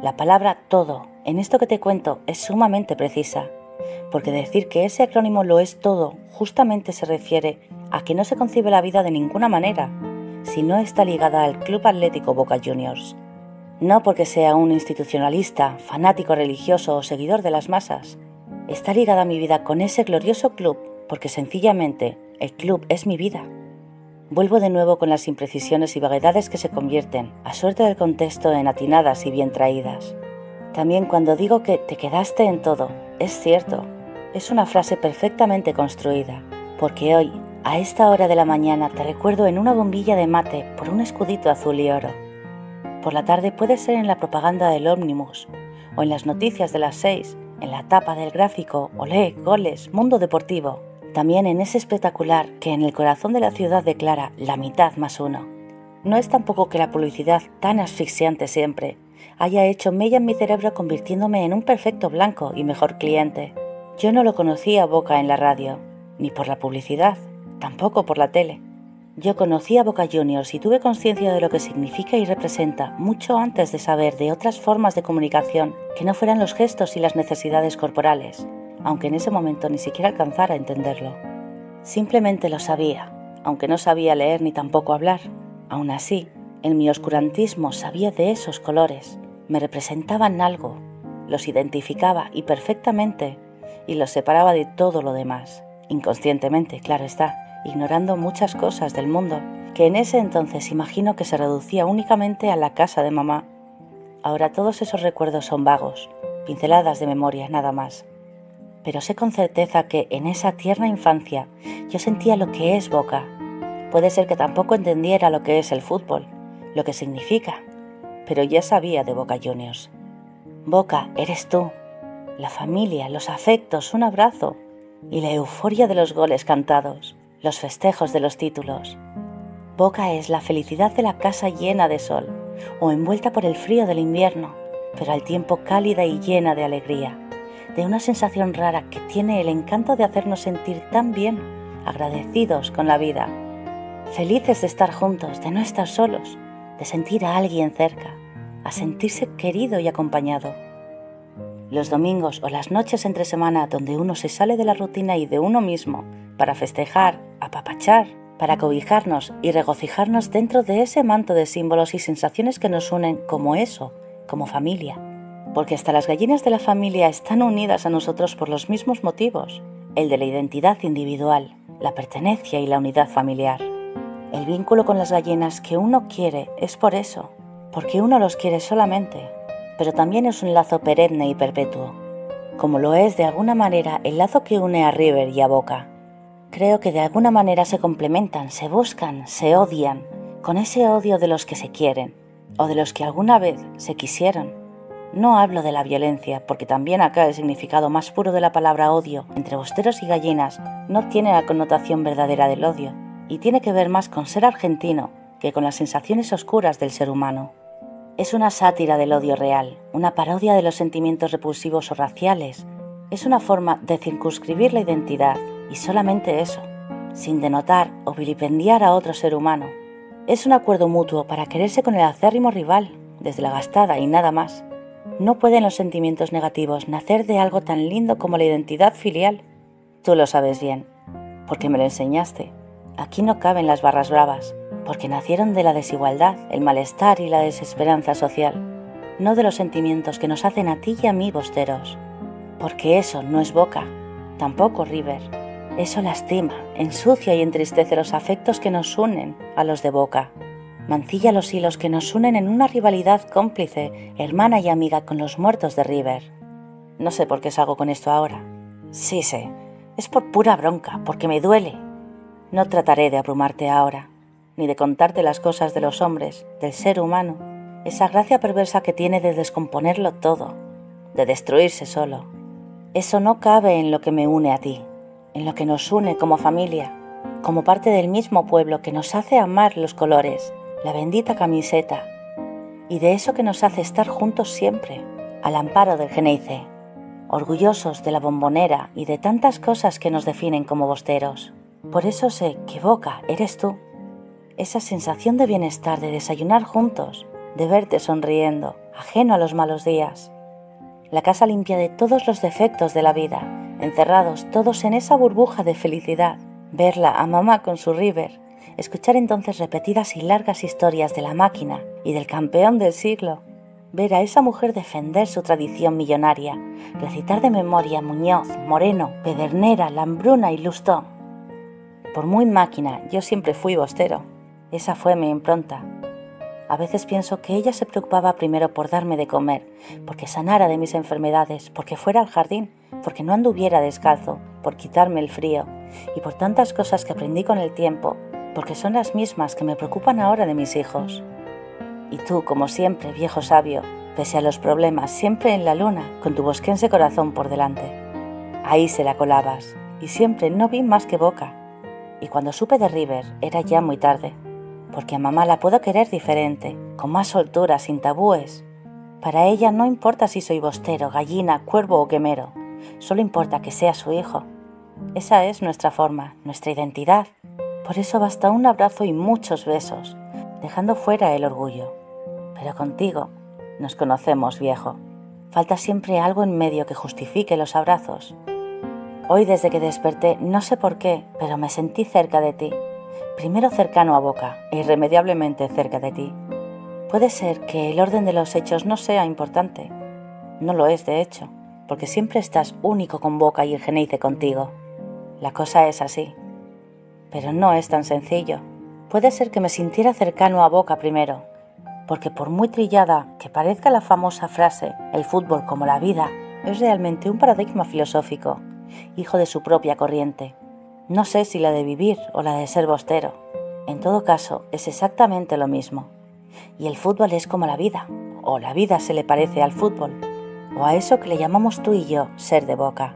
La palabra todo en esto que te cuento es sumamente precisa, porque decir que ese acrónimo lo es todo justamente se refiere a que no se concibe la vida de ninguna manera si no está ligada al Club Atlético Boca Juniors. No porque sea un institucionalista, fanático religioso o seguidor de las masas. Está ligada mi vida con ese glorioso club porque sencillamente el club es mi vida. Vuelvo de nuevo con las imprecisiones y vaguedades que se convierten, a suerte del contexto, en atinadas y bien traídas. También cuando digo que te quedaste en todo, es cierto, es una frase perfectamente construida, porque hoy, a esta hora de la mañana, te recuerdo en una bombilla de mate por un escudito azul y oro. Por la tarde puede ser en la propaganda del ómnibus, o en las noticias de las seis, en la tapa del gráfico, olé, goles, mundo deportivo, también en ese espectacular que en el corazón de la ciudad declara la mitad más uno. No es tampoco que la publicidad tan asfixiante siempre haya hecho mella en mi cerebro convirtiéndome en un perfecto blanco y mejor cliente. Yo no lo conocía Boca en la radio, ni por la publicidad, tampoco por la tele. Yo conocía Boca Juniors y tuve conciencia de lo que significa y representa mucho antes de saber de otras formas de comunicación que no fueran los gestos y las necesidades corporales aunque en ese momento ni siquiera alcanzara a entenderlo. Simplemente lo sabía, aunque no sabía leer ni tampoco hablar. Aún así, en mi oscurantismo sabía de esos colores, me representaban algo, los identificaba y perfectamente, y los separaba de todo lo demás, inconscientemente, claro está, ignorando muchas cosas del mundo, que en ese entonces imagino que se reducía únicamente a la casa de mamá. Ahora todos esos recuerdos son vagos, pinceladas de memoria, nada más pero sé con certeza que en esa tierna infancia yo sentía lo que es Boca. Puede ser que tampoco entendiera lo que es el fútbol, lo que significa, pero ya sabía de Boca Juniors. Boca, eres tú, la familia, los afectos, un abrazo y la euforia de los goles cantados, los festejos de los títulos. Boca es la felicidad de la casa llena de sol o envuelta por el frío del invierno, pero al tiempo cálida y llena de alegría de una sensación rara que tiene el encanto de hacernos sentir tan bien, agradecidos con la vida, felices de estar juntos, de no estar solos, de sentir a alguien cerca, a sentirse querido y acompañado. Los domingos o las noches entre semana donde uno se sale de la rutina y de uno mismo para festejar, apapachar, para cobijarnos y regocijarnos dentro de ese manto de símbolos y sensaciones que nos unen como eso, como familia porque hasta las gallinas de la familia están unidas a nosotros por los mismos motivos, el de la identidad individual, la pertenencia y la unidad familiar. El vínculo con las gallinas que uno quiere es por eso, porque uno los quiere solamente, pero también es un lazo perenne y perpetuo, como lo es de alguna manera el lazo que une a River y a Boca. Creo que de alguna manera se complementan, se buscan, se odian, con ese odio de los que se quieren, o de los que alguna vez se quisieron. No hablo de la violencia, porque también acá el significado más puro de la palabra odio entre bosteros y gallinas no tiene la connotación verdadera del odio, y tiene que ver más con ser argentino que con las sensaciones oscuras del ser humano. Es una sátira del odio real, una parodia de los sentimientos repulsivos o raciales. Es una forma de circunscribir la identidad, y solamente eso, sin denotar o vilipendiar a otro ser humano. Es un acuerdo mutuo para quererse con el acérrimo rival, desde la gastada y nada más. No pueden los sentimientos negativos nacer de algo tan lindo como la identidad filial. Tú lo sabes bien, porque me lo enseñaste. Aquí no caben las barras bravas, porque nacieron de la desigualdad, el malestar y la desesperanza social, no de los sentimientos que nos hacen a ti y a mí bosteros. Porque eso no es boca, tampoco River. Eso lastima, ensucia y entristece los afectos que nos unen a los de boca. Mancilla los hilos que nos unen en una rivalidad cómplice, hermana y amiga con los muertos de River. No sé por qué salgo con esto ahora. Sí sé, es por pura bronca, porque me duele. No trataré de abrumarte ahora, ni de contarte las cosas de los hombres, del ser humano, esa gracia perversa que tiene de descomponerlo todo, de destruirse solo. Eso no cabe en lo que me une a ti en lo que nos une como familia, como parte del mismo pueblo que nos hace amar los colores, la bendita camiseta, y de eso que nos hace estar juntos siempre, al amparo del Geneice, orgullosos de la bombonera y de tantas cosas que nos definen como bosteros. Por eso sé que Boca eres tú, esa sensación de bienestar de desayunar juntos, de verte sonriendo, ajeno a los malos días, la casa limpia de todos los defectos de la vida, encerrados todos en esa burbuja de felicidad, verla a mamá con su River, escuchar entonces repetidas y largas historias de la máquina y del campeón del siglo, ver a esa mujer defender su tradición millonaria, recitar de memoria Muñoz, Moreno, Pedernera, Lambruna y Lustón. Por muy máquina, yo siempre fui bostero. Esa fue mi impronta. A veces pienso que ella se preocupaba primero por darme de comer, porque sanara de mis enfermedades, porque fuera al jardín, porque no anduviera descalzo, por quitarme el frío, y por tantas cosas que aprendí con el tiempo, porque son las mismas que me preocupan ahora de mis hijos. Y tú, como siempre, viejo sabio, pese a los problemas, siempre en la luna, con tu bosquense corazón por delante. Ahí se la colabas, y siempre no vi más que boca. Y cuando supe de River, era ya muy tarde porque a mamá la puedo querer diferente, con más soltura, sin tabúes. Para ella no importa si soy bostero, gallina, cuervo o quemero, solo importa que sea su hijo. Esa es nuestra forma, nuestra identidad. Por eso basta un abrazo y muchos besos, dejando fuera el orgullo. Pero contigo nos conocemos, viejo. Falta siempre algo en medio que justifique los abrazos. Hoy desde que desperté, no sé por qué, pero me sentí cerca de ti primero cercano a Boca e irremediablemente cerca de ti. Puede ser que el orden de los hechos no sea importante. No lo es, de hecho, porque siempre estás único con Boca y el Geneice contigo. La cosa es así. Pero no es tan sencillo. Puede ser que me sintiera cercano a Boca primero, porque por muy trillada que parezca la famosa frase, el fútbol como la vida, es realmente un paradigma filosófico, hijo de su propia corriente no sé si la de vivir o la de ser bostero. En todo caso, es exactamente lo mismo. Y el fútbol es como la vida, o la vida se le parece al fútbol, o a eso que le llamamos tú y yo ser de boca.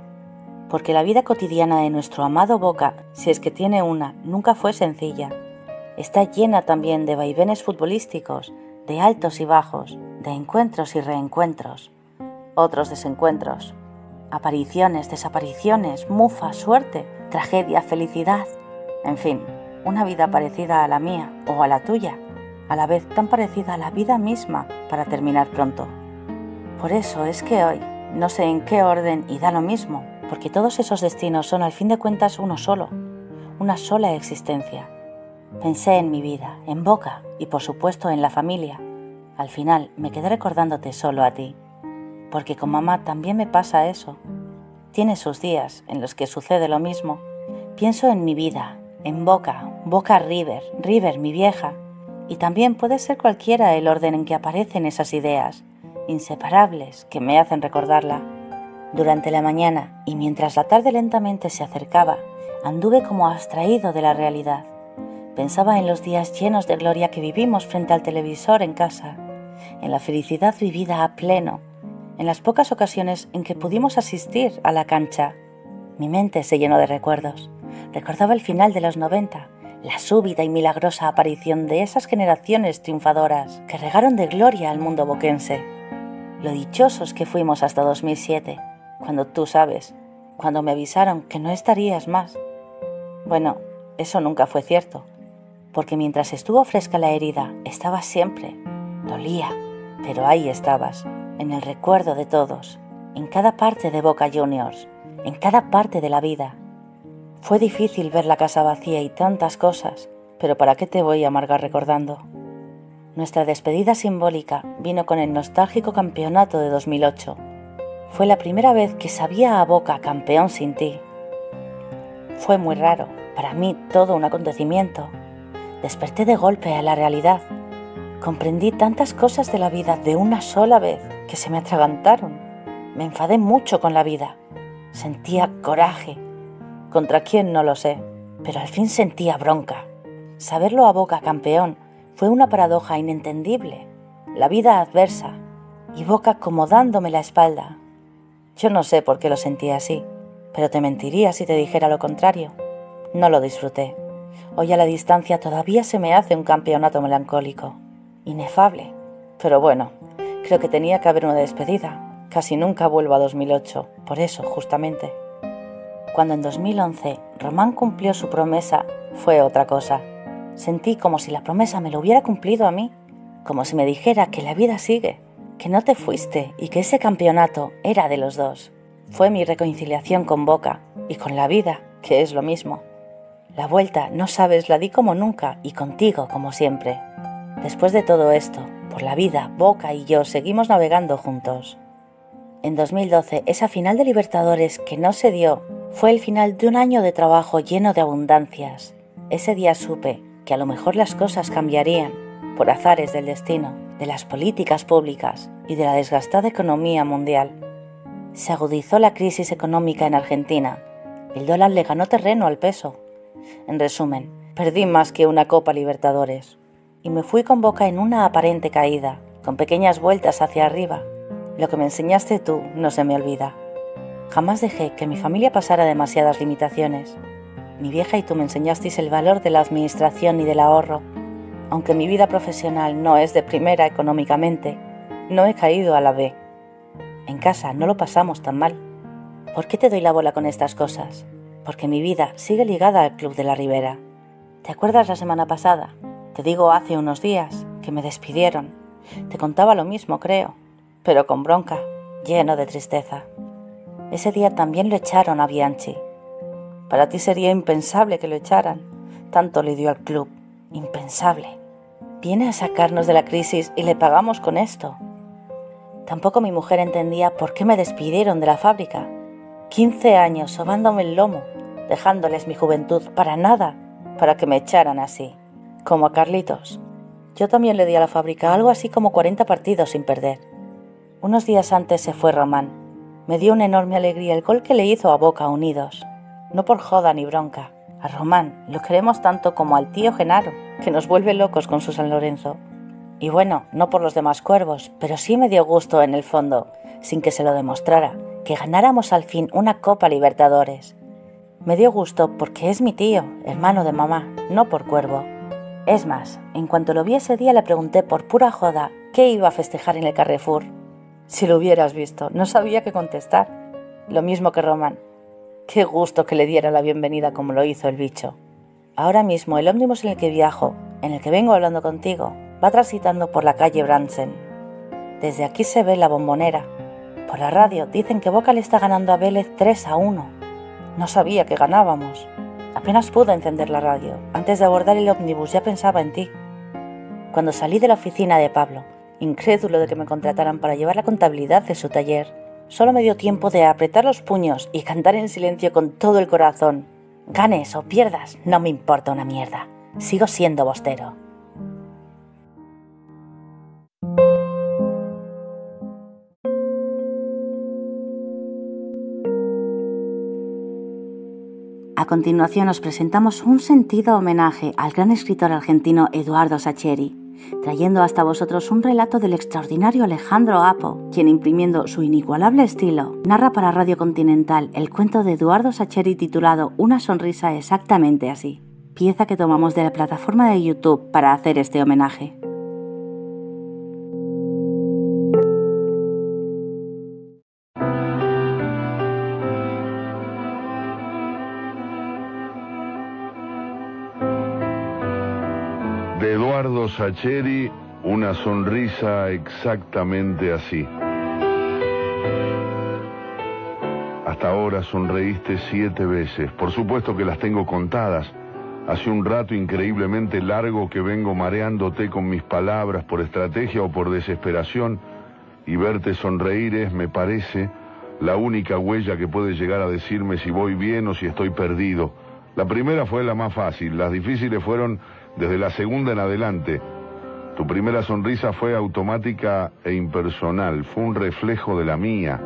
Porque la vida cotidiana de nuestro amado Boca, si es que tiene una, nunca fue sencilla. Está llena también de vaivenes futbolísticos, de altos y bajos, de encuentros y reencuentros, otros desencuentros, apariciones, desapariciones, mufa, suerte, tragedia, felicidad, en fin, una vida parecida a la mía o a la tuya, a la vez tan parecida a la vida misma para terminar pronto. Por eso es que hoy, no sé en qué orden y da lo mismo, porque todos esos destinos son al fin de cuentas uno solo, una sola existencia. Pensé en mi vida, en Boca y por supuesto en la familia. Al final me quedé recordándote solo a ti, porque con mamá también me pasa eso, tiene sus días en los que sucede lo mismo. Pienso en mi vida, en Boca, Boca River, River mi vieja, y también puede ser cualquiera el orden en que aparecen esas ideas, inseparables, que me hacen recordarla. Durante la mañana y mientras la tarde lentamente se acercaba, anduve como abstraído de la realidad. Pensaba en los días llenos de gloria que vivimos frente al televisor en casa, en la felicidad vivida a pleno, en las pocas ocasiones en que pudimos asistir a la cancha. Mi mente se llenó de recuerdos. Recordaba el final de los 90, la súbita y milagrosa aparición de esas generaciones triunfadoras que regaron de gloria al mundo boquense. Lo dichosos que fuimos hasta 2007, cuando tú sabes, cuando me avisaron que no estarías más. Bueno, eso nunca fue cierto, porque mientras estuvo fresca la herida, estaba siempre. Dolía, pero ahí estabas, en el recuerdo de todos, en cada parte de Boca Juniors, en cada parte de la vida. Fue difícil ver la casa vacía y tantas cosas, pero ¿para qué te voy a amargar recordando? Nuestra despedida simbólica vino con el nostálgico campeonato de 2008. Fue la primera vez que sabía a Boca campeón sin ti. Fue muy raro, para mí todo un acontecimiento. Desperté de golpe a la realidad. Comprendí tantas cosas de la vida de una sola vez que se me atragantaron. Me enfadé mucho con la vida. Sentía coraje. ¿Contra quién? No lo sé. Pero al fin sentía bronca. Saberlo a boca campeón fue una paradoja inentendible. La vida adversa y boca como dándome la espalda. Yo no sé por qué lo sentía así, pero te mentiría si te dijera lo contrario. No lo disfruté. Hoy a la distancia todavía se me hace un campeonato melancólico. Inefable. Pero bueno, creo que tenía que haber una despedida. Casi nunca vuelvo a 2008, por eso, justamente. Cuando en 2011 Román cumplió su promesa, fue otra cosa. Sentí como si la promesa me lo hubiera cumplido a mí, como si me dijera que la vida sigue, que no te fuiste y que ese campeonato era de los dos. Fue mi reconciliación con Boca y con la vida, que es lo mismo. La vuelta, no sabes, la di como nunca y contigo como siempre. Después de todo esto, por la vida, Boca y yo seguimos navegando juntos. En 2012, esa final de Libertadores que no se dio fue el final de un año de trabajo lleno de abundancias. Ese día supe que a lo mejor las cosas cambiarían por azares del destino, de las políticas públicas y de la desgastada economía mundial. Se agudizó la crisis económica en Argentina. El dólar le ganó terreno al peso en resumen, perdí más que una Copa Libertadores y me fui con boca en una aparente caída, con pequeñas vueltas hacia arriba. Lo que me enseñaste tú no se me olvida. Jamás dejé que mi familia pasara demasiadas limitaciones. Mi vieja y tú me enseñasteis el valor de la administración y del ahorro. Aunque mi vida profesional no es de primera económicamente, no he caído a la B. En casa no lo pasamos tan mal. ¿Por qué te doy la bola con estas cosas? porque mi vida sigue ligada al Club de la Ribera. ¿Te acuerdas la semana pasada? Te digo hace unos días que me despidieron. Te contaba lo mismo, creo, pero con bronca, lleno de tristeza. Ese día también lo echaron a Bianchi. Para ti sería impensable que lo echaran. Tanto le dio al club. Impensable. Viene a sacarnos de la crisis y le pagamos con esto. Tampoco mi mujer entendía por qué me despidieron de la fábrica. 15 años sobándome el lomo, dejándoles mi juventud para nada, para que me echaran así, como a Carlitos. Yo también le di a la fábrica algo así como 40 partidos sin perder. Unos días antes se fue Román. Me dio una enorme alegría el gol que le hizo a Boca Unidos. No por joda ni bronca. A Román lo queremos tanto como al tío Genaro, que nos vuelve locos con su San Lorenzo. Y bueno, no por los demás cuervos, pero sí me dio gusto en el fondo, sin que se lo demostrara, que ganáramos al fin una Copa Libertadores. Me dio gusto porque es mi tío, hermano de mamá, no por cuervo. Es más, en cuanto lo vi ese día le pregunté por pura joda qué iba a festejar en el Carrefour. Si lo hubieras visto, no sabía qué contestar. Lo mismo que Román. Qué gusto que le diera la bienvenida como lo hizo el bicho. Ahora mismo el ómnibus en el que viajo, en el que vengo hablando contigo, va transitando por la calle Bransen. Desde aquí se ve la bombonera, por la radio dicen que Boca le está ganando a Vélez 3 a 1. No sabía que ganábamos. Apenas pude encender la radio. Antes de abordar el ómnibus ya pensaba en ti. Cuando salí de la oficina de Pablo, incrédulo de que me contrataran para llevar la contabilidad de su taller, solo me dio tiempo de apretar los puños y cantar en silencio con todo el corazón. Ganes o pierdas, no me importa una mierda. Sigo siendo bostero. A continuación os presentamos un sentido homenaje al gran escritor argentino Eduardo Sacheri, trayendo hasta vosotros un relato del extraordinario Alejandro Apo, quien imprimiendo su inigualable estilo, narra para Radio Continental el cuento de Eduardo Sacheri titulado Una sonrisa exactamente así, pieza que tomamos de la plataforma de YouTube para hacer este homenaje. Sacheri, una sonrisa exactamente así. Hasta ahora sonreíste siete veces. Por supuesto que las tengo contadas. Hace un rato increíblemente largo que vengo mareándote con mis palabras por estrategia o por desesperación y verte sonreír es, me parece, la única huella que puede llegar a decirme si voy bien o si estoy perdido. La primera fue la más fácil, las difíciles fueron desde la segunda en adelante. Tu primera sonrisa fue automática e impersonal, fue un reflejo de la mía.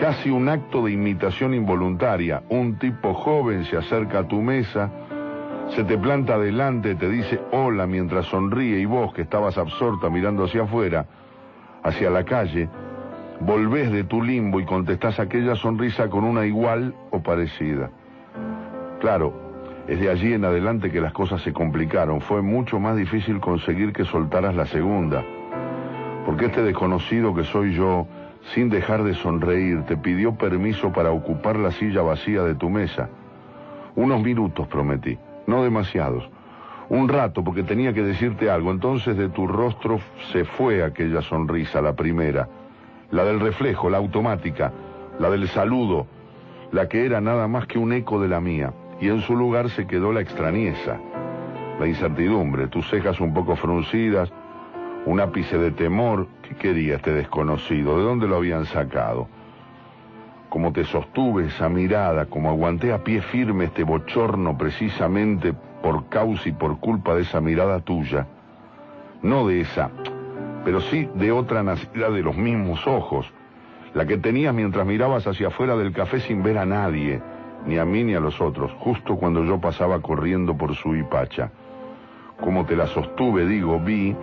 Casi un acto de imitación involuntaria. Un tipo joven se acerca a tu mesa, se te planta adelante, te dice hola mientras sonríe y vos, que estabas absorta mirando hacia afuera, hacia la calle, volvés de tu limbo y contestás aquella sonrisa con una igual o parecida. Claro, es de allí en adelante que las cosas se complicaron. Fue mucho más difícil conseguir que soltaras la segunda. Porque este desconocido que soy yo, sin dejar de sonreír, te pidió permiso para ocupar la silla vacía de tu mesa. Unos minutos prometí, no demasiados. Un rato porque tenía que decirte algo. Entonces de tu rostro se fue aquella sonrisa, la primera. La del reflejo, la automática, la del saludo, la que era nada más que un eco de la mía y en su lugar se quedó la extrañeza, la incertidumbre, tus cejas un poco fruncidas, un ápice de temor. ¿Qué quería este desconocido? ¿De dónde lo habían sacado? Como te sostuve esa mirada, como aguanté a pie firme este bochorno precisamente por causa y por culpa de esa mirada tuya. No de esa, pero sí de otra nacida de los mismos ojos, la que tenías mientras mirabas hacia afuera del café sin ver a nadie ni a mí ni a los otros, justo cuando yo pasaba corriendo por su hipacha. Como te la sostuve, digo, vi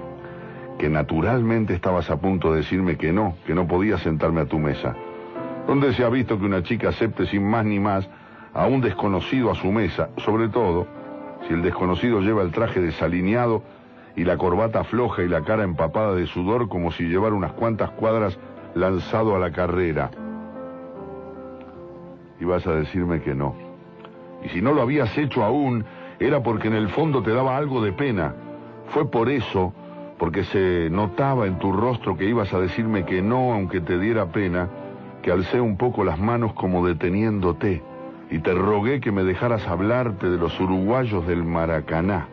que naturalmente estabas a punto de decirme que no, que no podía sentarme a tu mesa. ¿Dónde se ha visto que una chica acepte sin más ni más a un desconocido a su mesa, sobre todo si el desconocido lleva el traje desalineado y la corbata floja y la cara empapada de sudor como si llevara unas cuantas cuadras lanzado a la carrera? Y vas a decirme que no. Y si no lo habías hecho aún, era porque en el fondo te daba algo de pena. Fue por eso, porque se notaba en tu rostro que ibas a decirme que no, aunque te diera pena, que alcé un poco las manos como deteniéndote y te rogué que me dejaras hablarte de los uruguayos del Maracaná.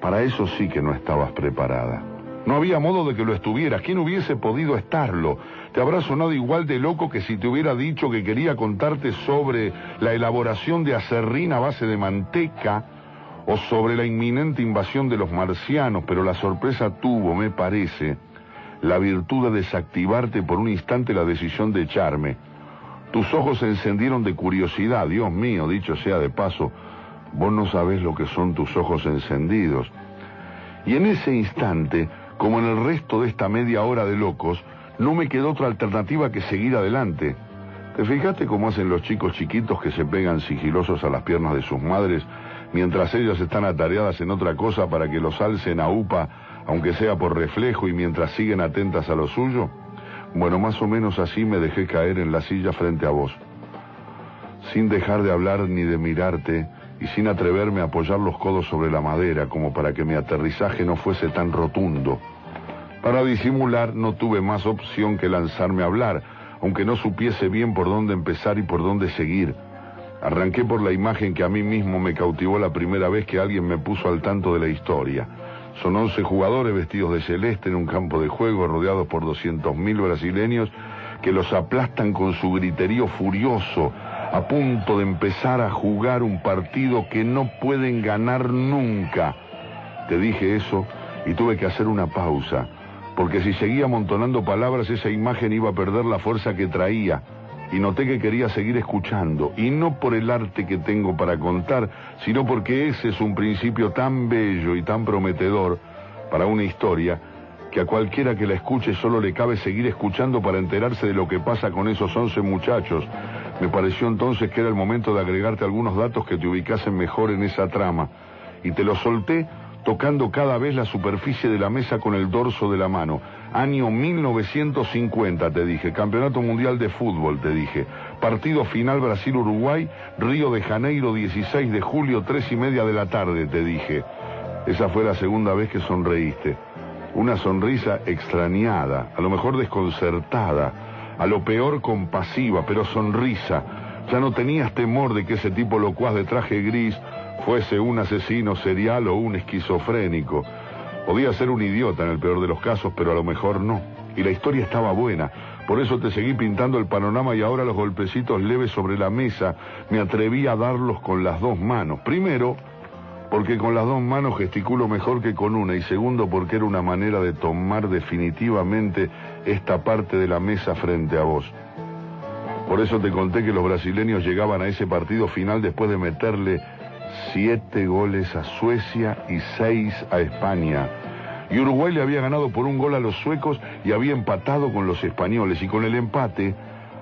Para eso sí que no estabas preparada. No había modo de que lo estuvieras. ¿Quién hubiese podido estarlo? Te habrá sonado igual de loco que si te hubiera dicho que quería contarte sobre la elaboración de acerrín a base de manteca o sobre la inminente invasión de los marcianos, pero la sorpresa tuvo, me parece, la virtud de desactivarte por un instante la decisión de echarme. Tus ojos se encendieron de curiosidad, Dios mío, dicho sea de paso, vos no sabés lo que son tus ojos encendidos. Y en ese instante como en el resto de esta media hora de locos, no me quedó otra alternativa que seguir adelante. ¿Te fijaste cómo hacen los chicos chiquitos que se pegan sigilosos a las piernas de sus madres mientras ellas están atareadas en otra cosa para que los alcen a upa, aunque sea por reflejo y mientras siguen atentas a lo suyo? Bueno, más o menos así me dejé caer en la silla frente a vos. Sin dejar de hablar ni de mirarte, y sin atreverme a apoyar los codos sobre la madera como para que mi aterrizaje no fuese tan rotundo. Para disimular no tuve más opción que lanzarme a hablar, aunque no supiese bien por dónde empezar y por dónde seguir. Arranqué por la imagen que a mí mismo me cautivó la primera vez que alguien me puso al tanto de la historia. Son once jugadores vestidos de celeste en un campo de juego rodeados por mil brasileños que los aplastan con su griterío furioso a punto de empezar a jugar un partido que no pueden ganar nunca. Te dije eso y tuve que hacer una pausa, porque si seguía amontonando palabras esa imagen iba a perder la fuerza que traía. y noté que quería seguir escuchando, y no por el arte que tengo para contar, sino porque ese es un principio tan bello y tan prometedor para una historia que a cualquiera que la escuche solo le cabe seguir escuchando para enterarse de lo que pasa con esos once muchachos. Me pareció entonces que era el momento de agregarte algunos datos que te ubicasen mejor en esa trama, y te lo solté tocando cada vez la superficie de la mesa con el dorso de la mano. Año 1950, te dije. Campeonato Mundial de Fútbol, te dije. Partido final Brasil-Uruguay, Río de Janeiro, 16 de julio, tres y media de la tarde, te dije. Esa fue la segunda vez que sonreíste. Una sonrisa extrañada, a lo mejor desconcertada, a lo peor compasiva, pero sonrisa. Ya no tenías temor de que ese tipo locuaz de traje gris fuese un asesino serial o un esquizofrénico. Podía ser un idiota en el peor de los casos, pero a lo mejor no. Y la historia estaba buena. Por eso te seguí pintando el panorama y ahora los golpecitos leves sobre la mesa me atreví a darlos con las dos manos. Primero, porque con las dos manos gesticulo mejor que con una. Y segundo, porque era una manera de tomar definitivamente esta parte de la mesa frente a vos. Por eso te conté que los brasileños llegaban a ese partido final después de meterle siete goles a Suecia y seis a España. Y Uruguay le había ganado por un gol a los suecos y había empatado con los españoles. Y con el empate,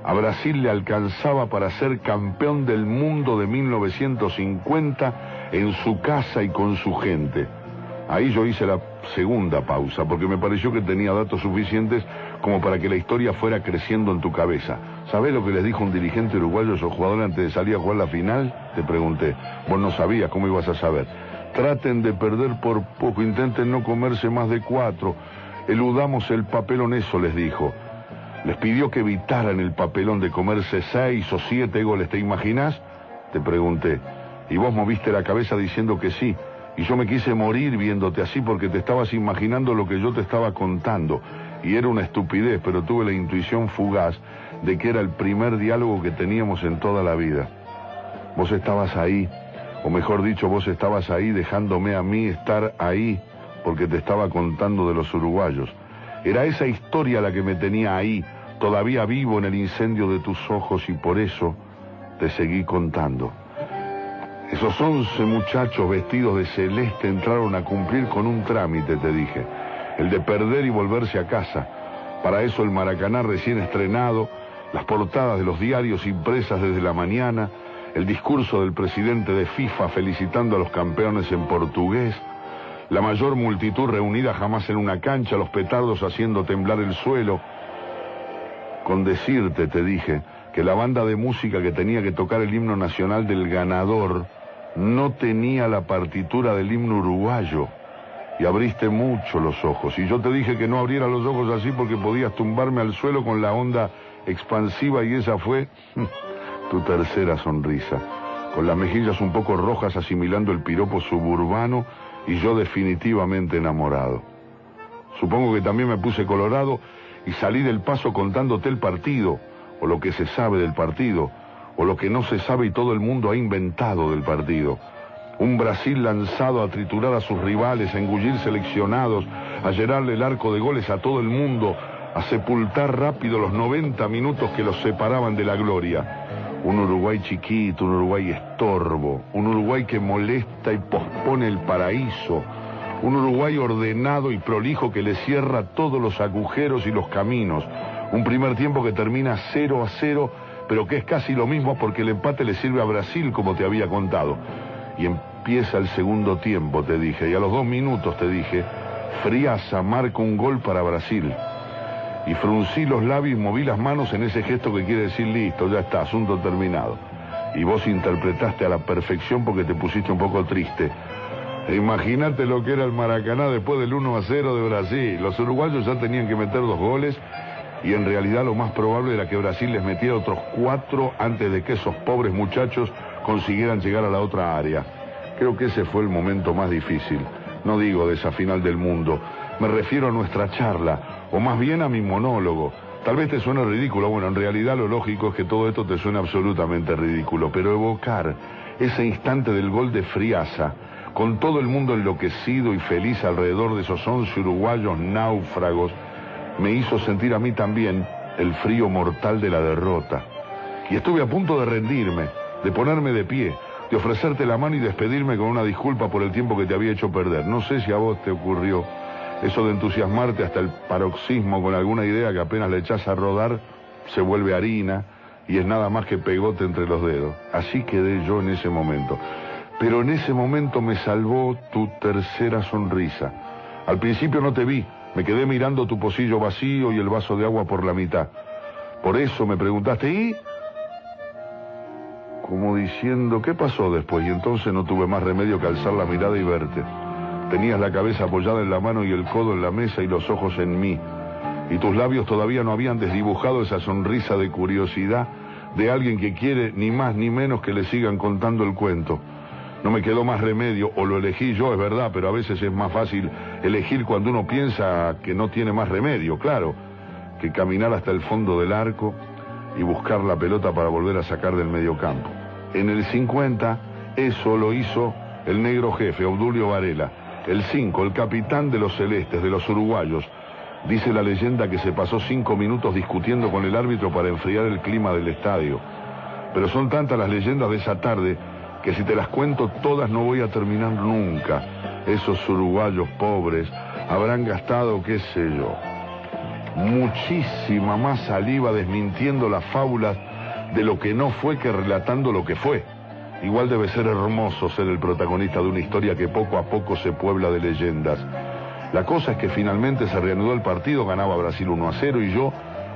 a Brasil le alcanzaba para ser campeón del mundo de 1950 en su casa y con su gente. Ahí yo hice la segunda pausa, porque me pareció que tenía datos suficientes como para que la historia fuera creciendo en tu cabeza. ¿Sabés lo que les dijo un dirigente uruguayo a esos jugadores antes de salir a jugar la final? Te pregunté. Vos no sabías, ¿cómo ibas a saber? Traten de perder por poco, intenten no comerse más de cuatro. Eludamos el papelón, eso les dijo. Les pidió que evitaran el papelón de comerse seis o siete goles, ¿te imaginas? Te pregunté. Y vos moviste la cabeza diciendo que sí. Y yo me quise morir viéndote así porque te estabas imaginando lo que yo te estaba contando. Y era una estupidez, pero tuve la intuición fugaz de que era el primer diálogo que teníamos en toda la vida. Vos estabas ahí, o mejor dicho, vos estabas ahí dejándome a mí estar ahí, porque te estaba contando de los uruguayos. Era esa historia la que me tenía ahí, todavía vivo en el incendio de tus ojos, y por eso te seguí contando. Esos once muchachos vestidos de celeste entraron a cumplir con un trámite, te dije, el de perder y volverse a casa. Para eso el Maracaná recién estrenado, las portadas de los diarios impresas desde la mañana, el discurso del presidente de FIFA felicitando a los campeones en portugués, la mayor multitud reunida jamás en una cancha, los petardos haciendo temblar el suelo. Con decirte, te dije, que la banda de música que tenía que tocar el himno nacional del ganador no tenía la partitura del himno uruguayo. Y abriste mucho los ojos. Y yo te dije que no abriera los ojos así porque podías tumbarme al suelo con la onda expansiva y esa fue tu tercera sonrisa. Con las mejillas un poco rojas asimilando el piropo suburbano y yo definitivamente enamorado. Supongo que también me puse colorado y salí del paso contándote el partido, o lo que se sabe del partido, o lo que no se sabe y todo el mundo ha inventado del partido. Un Brasil lanzado a triturar a sus rivales, a engullir seleccionados, a llenarle el arco de goles a todo el mundo, a sepultar rápido los 90 minutos que los separaban de la gloria. Un Uruguay chiquito, un Uruguay estorbo, un Uruguay que molesta y pospone el paraíso, un Uruguay ordenado y prolijo que le cierra todos los agujeros y los caminos, un primer tiempo que termina 0 a 0, pero que es casi lo mismo porque el empate le sirve a Brasil, como te había contado. Y empieza el segundo tiempo, te dije, y a los dos minutos te dije, Friaza marca un gol para Brasil. Y fruncí los labios y moví las manos en ese gesto que quiere decir listo, ya está, asunto terminado. Y vos interpretaste a la perfección porque te pusiste un poco triste. Imagínate lo que era el Maracaná después del 1 a 0 de Brasil. Los uruguayos ya tenían que meter dos goles y en realidad lo más probable era que Brasil les metiera otros cuatro antes de que esos pobres muchachos consiguieran llegar a la otra área. Creo que ese fue el momento más difícil. No digo de esa final del mundo, me refiero a nuestra charla, o más bien a mi monólogo. Tal vez te suene ridículo, bueno, en realidad lo lógico es que todo esto te suene absolutamente ridículo, pero evocar ese instante del gol de Friaza, con todo el mundo enloquecido y feliz alrededor de esos once uruguayos náufragos, me hizo sentir a mí también el frío mortal de la derrota. Y estuve a punto de rendirme, de ponerme de pie, de ofrecerte la mano y despedirme con una disculpa por el tiempo que te había hecho perder. No sé si a vos te ocurrió eso de entusiasmarte hasta el paroxismo con alguna idea que apenas le echas a rodar, se vuelve harina y es nada más que pegote entre los dedos. Así quedé yo en ese momento. Pero en ese momento me salvó tu tercera sonrisa. Al principio no te vi, me quedé mirando tu pocillo vacío y el vaso de agua por la mitad. Por eso me preguntaste, ¿y? Como diciendo, ¿qué pasó después? Y entonces no tuve más remedio que alzar la mirada y verte. Tenías la cabeza apoyada en la mano y el codo en la mesa y los ojos en mí. Y tus labios todavía no habían desdibujado esa sonrisa de curiosidad de alguien que quiere ni más ni menos que le sigan contando el cuento. No me quedó más remedio, o lo elegí yo, es verdad, pero a veces es más fácil elegir cuando uno piensa que no tiene más remedio, claro, que caminar hasta el fondo del arco y buscar la pelota para volver a sacar del medio campo. En el 50, eso lo hizo el negro jefe, Obdulio Varela, el 5, el capitán de los celestes, de los uruguayos. Dice la leyenda que se pasó cinco minutos discutiendo con el árbitro para enfriar el clima del estadio. Pero son tantas las leyendas de esa tarde que si te las cuento todas no voy a terminar nunca. Esos uruguayos pobres habrán gastado, qué sé yo, muchísima más saliva desmintiendo las fábulas de lo que no fue que relatando lo que fue. Igual debe ser hermoso ser el protagonista de una historia que poco a poco se puebla de leyendas. La cosa es que finalmente se reanudó el partido, ganaba Brasil 1 a 0 y yo,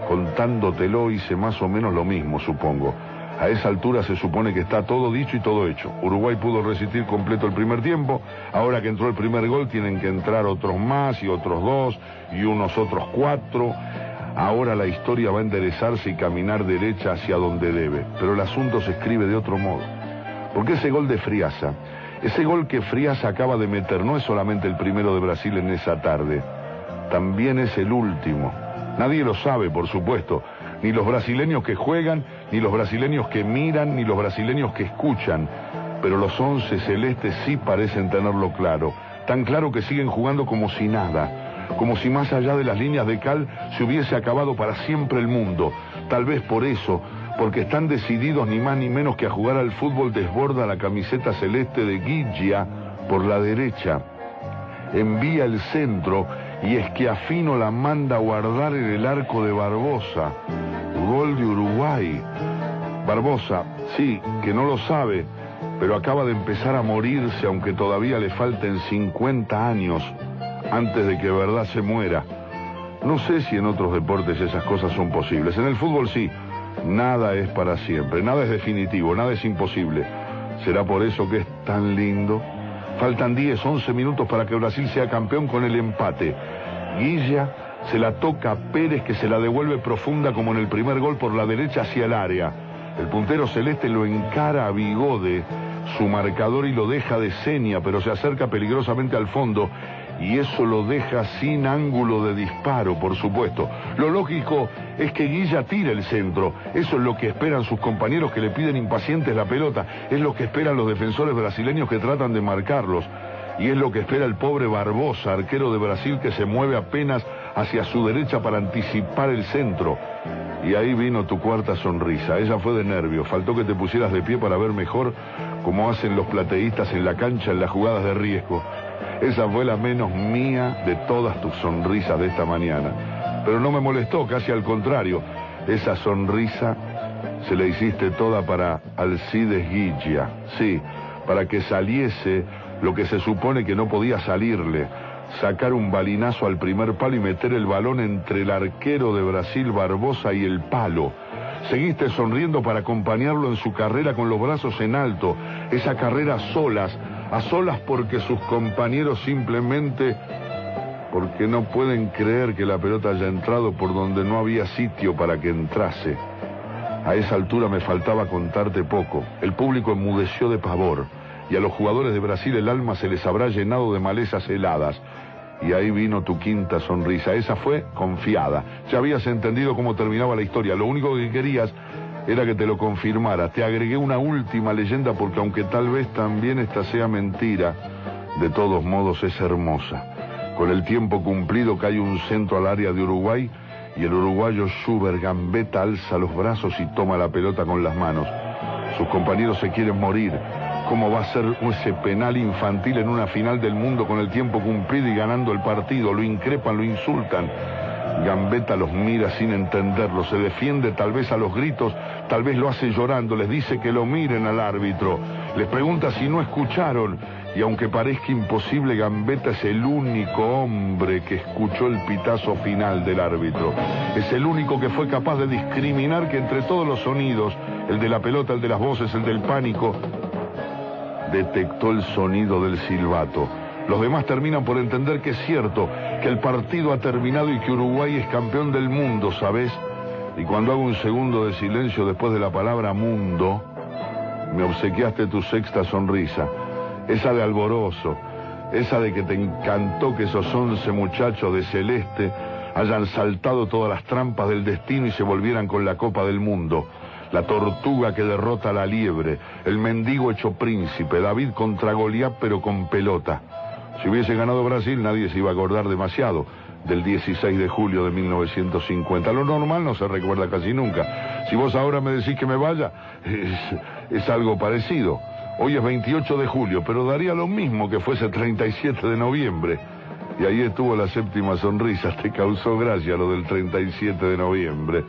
contándotelo, hice más o menos lo mismo, supongo. A esa altura se supone que está todo dicho y todo hecho. Uruguay pudo resistir completo el primer tiempo. Ahora que entró el primer gol tienen que entrar otros más y otros dos y unos otros cuatro. Ahora la historia va a enderezarse y caminar derecha hacia donde debe. Pero el asunto se escribe de otro modo. Porque ese gol de Friasa, ese gol que Friasa acaba de meter, no es solamente el primero de Brasil en esa tarde. También es el último. Nadie lo sabe, por supuesto ni los brasileños que juegan, ni los brasileños que miran, ni los brasileños que escuchan. Pero los once celestes sí parecen tenerlo claro, tan claro que siguen jugando como si nada, como si más allá de las líneas de cal se hubiese acabado para siempre el mundo. Tal vez por eso, porque están decididos ni más ni menos que a jugar al fútbol desborda la camiseta celeste de Guilla por la derecha. Envía el centro y es que Afino la manda a guardar en el arco de Barbosa. Gol de Uruguay. Barbosa, sí, que no lo sabe, pero acaba de empezar a morirse aunque todavía le falten 50 años antes de que verdad se muera. No sé si en otros deportes esas cosas son posibles. En el fútbol sí, nada es para siempre, nada es definitivo, nada es imposible. ¿Será por eso que es tan lindo? Faltan 10, 11 minutos para que Brasil sea campeón con el empate. Guilla se la toca a Pérez que se la devuelve profunda como en el primer gol por la derecha hacia el área. El puntero celeste lo encara a Bigode, su marcador y lo deja de seña, pero se acerca peligrosamente al fondo y eso lo deja sin ángulo de disparo, por supuesto. Lo lógico es que Guilla tire el centro. Eso es lo que esperan sus compañeros que le piden impacientes la pelota. Es lo que esperan los defensores brasileños que tratan de marcarlos. Y es lo que espera el pobre Barbosa, arquero de Brasil, que se mueve apenas hacia su derecha para anticipar el centro. Y ahí vino tu cuarta sonrisa. Ella fue de nervio. Faltó que te pusieras de pie para ver mejor cómo hacen los plateístas en la cancha en las jugadas de riesgo. Esa fue la menos mía de todas tus sonrisas de esta mañana. Pero no me molestó, casi al contrario. Esa sonrisa se la hiciste toda para Alcides Guilla. Sí, para que saliese lo que se supone que no podía salirle. Sacar un balinazo al primer palo y meter el balón entre el arquero de Brasil Barbosa y el palo. Seguiste sonriendo para acompañarlo en su carrera con los brazos en alto, esa carrera solas, a solas porque sus compañeros simplemente porque no pueden creer que la pelota haya entrado por donde no había sitio para que entrase. A esa altura me faltaba contarte poco. El público enmudeció de pavor y a los jugadores de Brasil el alma se les habrá llenado de malezas heladas. Y ahí vino tu quinta sonrisa. Esa fue confiada. Ya habías entendido cómo terminaba la historia. Lo único que querías era que te lo confirmara. Te agregué una última leyenda porque aunque tal vez también esta sea mentira, de todos modos es hermosa. Con el tiempo cumplido cae un centro al área de Uruguay y el uruguayo Schubert Gambetta alza los brazos y toma la pelota con las manos. Sus compañeros se quieren morir. ¿Cómo va a ser ese penal infantil en una final del mundo con el tiempo cumplido y ganando el partido? Lo increpan, lo insultan. Gambetta los mira sin entenderlo, se defiende tal vez a los gritos, tal vez lo hace llorando, les dice que lo miren al árbitro, les pregunta si no escucharon y aunque parezca imposible, Gambetta es el único hombre que escuchó el pitazo final del árbitro. Es el único que fue capaz de discriminar que entre todos los sonidos, el de la pelota, el de las voces, el del pánico, detectó el sonido del silbato. Los demás terminan por entender que es cierto, que el partido ha terminado y que Uruguay es campeón del mundo, ¿sabes? Y cuando hago un segundo de silencio después de la palabra mundo, me obsequiaste tu sexta sonrisa esa de alborozo, esa de que te encantó que esos once muchachos de celeste hayan saltado todas las trampas del destino y se volvieran con la copa del mundo. La tortuga que derrota a la liebre, el mendigo hecho príncipe, David contra Goliat pero con pelota. Si hubiese ganado Brasil nadie se iba a acordar demasiado del 16 de julio de 1950. Lo normal no se recuerda casi nunca. Si vos ahora me decís que me vaya, es, es algo parecido. Hoy es 28 de julio, pero daría lo mismo que fuese 37 de noviembre. Y ahí estuvo la séptima sonrisa, te causó gracia lo del 37 de noviembre.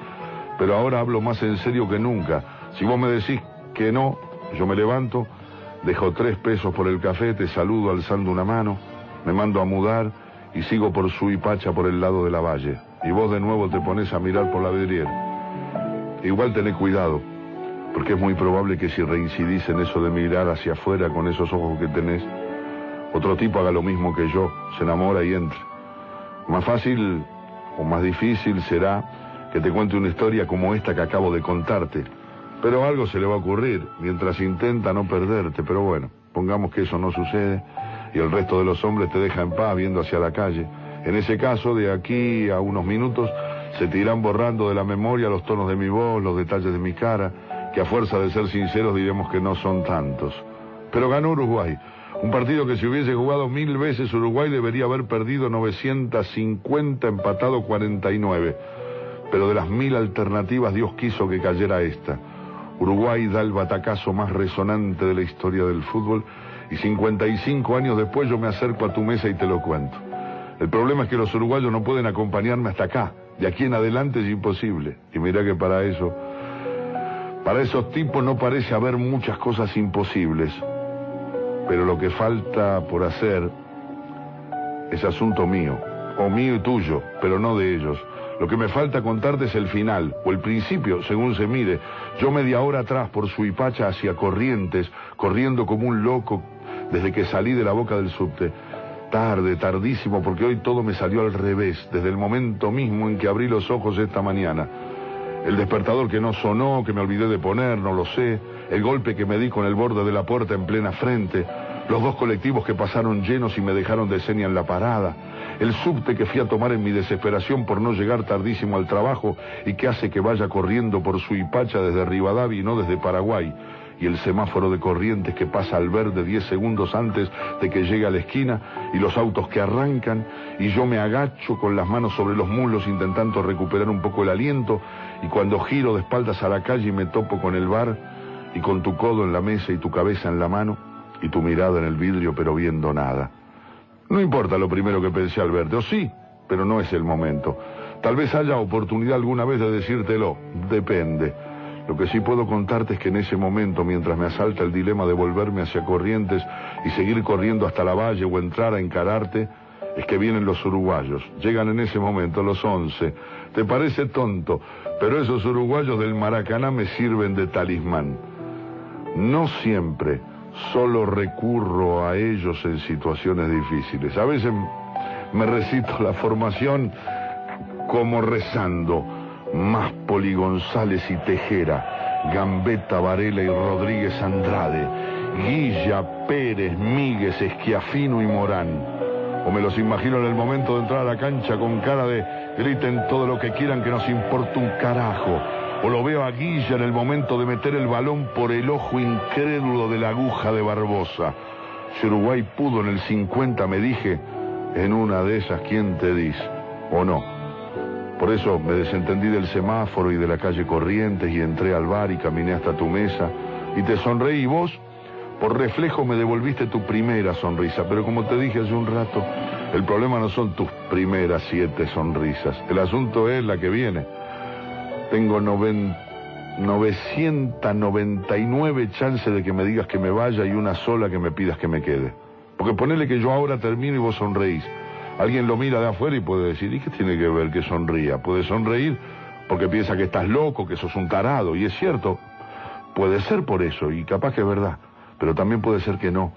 Pero ahora hablo más en serio que nunca. Si vos me decís que no, yo me levanto, dejo tres pesos por el café, te saludo alzando una mano, me mando a mudar y sigo por Suipacha por el lado de la valle. Y vos de nuevo te pones a mirar por la vidriera. Igual tenés cuidado porque es muy probable que si reincidís en eso de mirar hacia afuera con esos ojos que tenés, otro tipo haga lo mismo que yo, se enamora y entre. Más fácil o más difícil será que te cuente una historia como esta que acabo de contarte, pero algo se le va a ocurrir mientras intenta no perderte, pero bueno, pongamos que eso no sucede y el resto de los hombres te deja en paz viendo hacia la calle. En ese caso, de aquí a unos minutos, se te irán borrando de la memoria los tonos de mi voz, los detalles de mi cara, que a fuerza de ser sinceros diremos que no son tantos. Pero ganó Uruguay. Un partido que si hubiese jugado mil veces Uruguay debería haber perdido 950, empatado 49. Pero de las mil alternativas Dios quiso que cayera esta. Uruguay da el batacazo más resonante de la historia del fútbol y 55 años después yo me acerco a tu mesa y te lo cuento. El problema es que los uruguayos no pueden acompañarme hasta acá. De aquí en adelante es imposible. Y mira que para eso para esos tipos no parece haber muchas cosas imposibles, pero lo que falta por hacer es asunto mío, o mío y tuyo, pero no de ellos. Lo que me falta contarte es el final, o el principio, según se mire. Yo media hora atrás por Suipacha hacia Corrientes, corriendo como un loco desde que salí de la boca del subte. Tarde, tardísimo, porque hoy todo me salió al revés, desde el momento mismo en que abrí los ojos esta mañana. El despertador que no sonó, que me olvidé de poner, no lo sé. El golpe que me di con el borde de la puerta en plena frente. Los dos colectivos que pasaron llenos y me dejaron de seña en la parada. El subte que fui a tomar en mi desesperación por no llegar tardísimo al trabajo y que hace que vaya corriendo por su hipacha desde Rivadavia y no desde Paraguay. Y el semáforo de corrientes que pasa al verde 10 segundos antes de que llegue a la esquina y los autos que arrancan. Y yo me agacho con las manos sobre los mulos intentando recuperar un poco el aliento. Y cuando giro de espaldas a la calle y me topo con el bar y con tu codo en la mesa y tu cabeza en la mano y tu mirada en el vidrio pero viendo nada. No importa lo primero que pensé al verte, o sí, pero no es el momento. Tal vez haya oportunidad alguna vez de decírtelo, depende. Lo que sí puedo contarte es que en ese momento, mientras me asalta el dilema de volverme hacia Corrientes y seguir corriendo hasta la valle o entrar a encararte, es que vienen los uruguayos. Llegan en ese momento los once. Te parece tonto, pero esos uruguayos del Maracaná me sirven de talismán. No siempre, solo recurro a ellos en situaciones difíciles. A veces me recito la formación como rezando Máspoli, González y Tejera, Gambetta, Varela y Rodríguez Andrade, Guilla, Pérez, Míguez, Esquiafino y Morán. O me los imagino en el momento de entrar a la cancha con cara de griten todo lo que quieran que nos importa un carajo. O lo veo a Guilla en el momento de meter el balón por el ojo incrédulo de la aguja de Barbosa. Si Uruguay pudo en el 50, me dije, en una de esas, ¿quién te dice? ¿O no? Por eso me desentendí del semáforo y de la calle Corrientes y entré al bar y caminé hasta tu mesa y te sonreí y vos, por reflejo, me devolviste tu primera sonrisa. Pero como te dije hace un rato, el problema no son tus primeras siete sonrisas. El asunto es la que viene. Tengo 999 chances de que me digas que me vaya y una sola que me pidas que me quede. Porque ponele que yo ahora termino y vos sonreís. Alguien lo mira de afuera y puede decir, ¿y qué tiene que ver que sonría? Puede sonreír porque piensa que estás loco, que sos un tarado. Y es cierto, puede ser por eso, y capaz que es verdad. Pero también puede ser que no.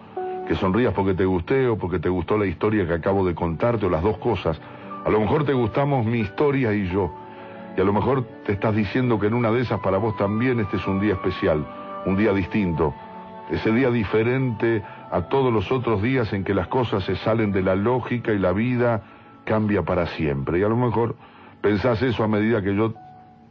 Que sonrías porque te gusté o porque te gustó la historia que acabo de contarte o las dos cosas. A lo mejor te gustamos mi historia y yo. Y a lo mejor te estás diciendo que en una de esas para vos también este es un día especial, un día distinto. Ese día diferente a todos los otros días en que las cosas se salen de la lógica y la vida cambia para siempre. Y a lo mejor pensás eso a medida que yo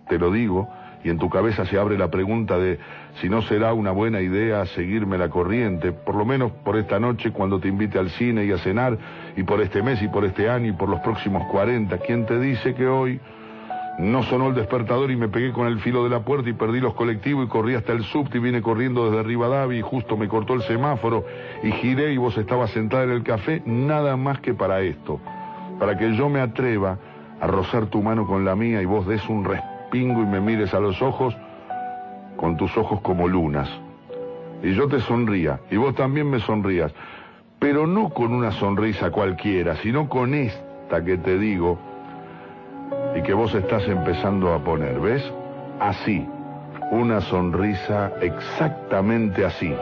te lo digo y en tu cabeza se abre la pregunta de si no será una buena idea seguirme la corriente, por lo menos por esta noche cuando te invite al cine y a cenar, y por este mes y por este año y por los próximos 40. ¿Quién te dice que hoy no sonó el despertador y me pegué con el filo de la puerta y perdí los colectivos y corrí hasta el subte y vine corriendo desde Rivadavia y justo me cortó el semáforo y giré y vos estabas sentada en el café, nada más que para esto, para que yo me atreva a rozar tu mano con la mía y vos des un respingo y me mires a los ojos con tus ojos como lunas. Y yo te sonría y vos también me sonrías, pero no con una sonrisa cualquiera, sino con esta que te digo, y que vos estás empezando a poner, ¿ves? Así, una sonrisa exactamente así.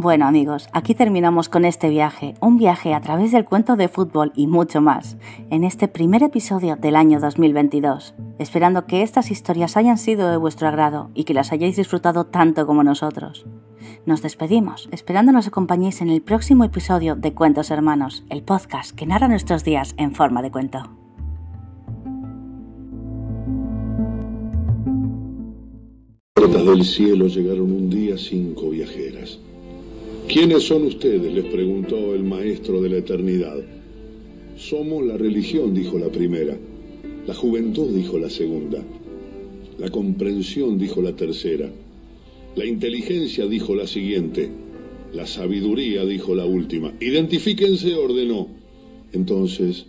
Bueno amigos, aquí terminamos con este viaje, un viaje a través del cuento de fútbol y mucho más, en este primer episodio del año 2022, esperando que estas historias hayan sido de vuestro agrado y que las hayáis disfrutado tanto como nosotros. Nos despedimos, esperando nos acompañéis en el próximo episodio de Cuentos Hermanos, el podcast que narra nuestros días en forma de cuento. del cielo llegaron un día cinco viajeras. ¿Quiénes son ustedes? les preguntó el maestro de la eternidad. Somos la religión, dijo la primera. La juventud, dijo la segunda. La comprensión, dijo la tercera. La inteligencia, dijo la siguiente. La sabiduría, dijo la última. Identifíquense, ordenó. Entonces,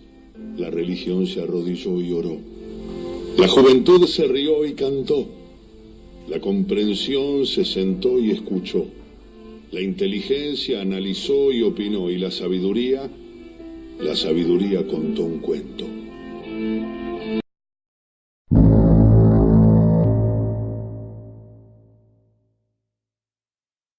la religión se arrodilló y oró. La juventud se rió y cantó. La comprensión se sentó y escuchó. La inteligencia analizó y opinó y la sabiduría, la sabiduría contó un cuento.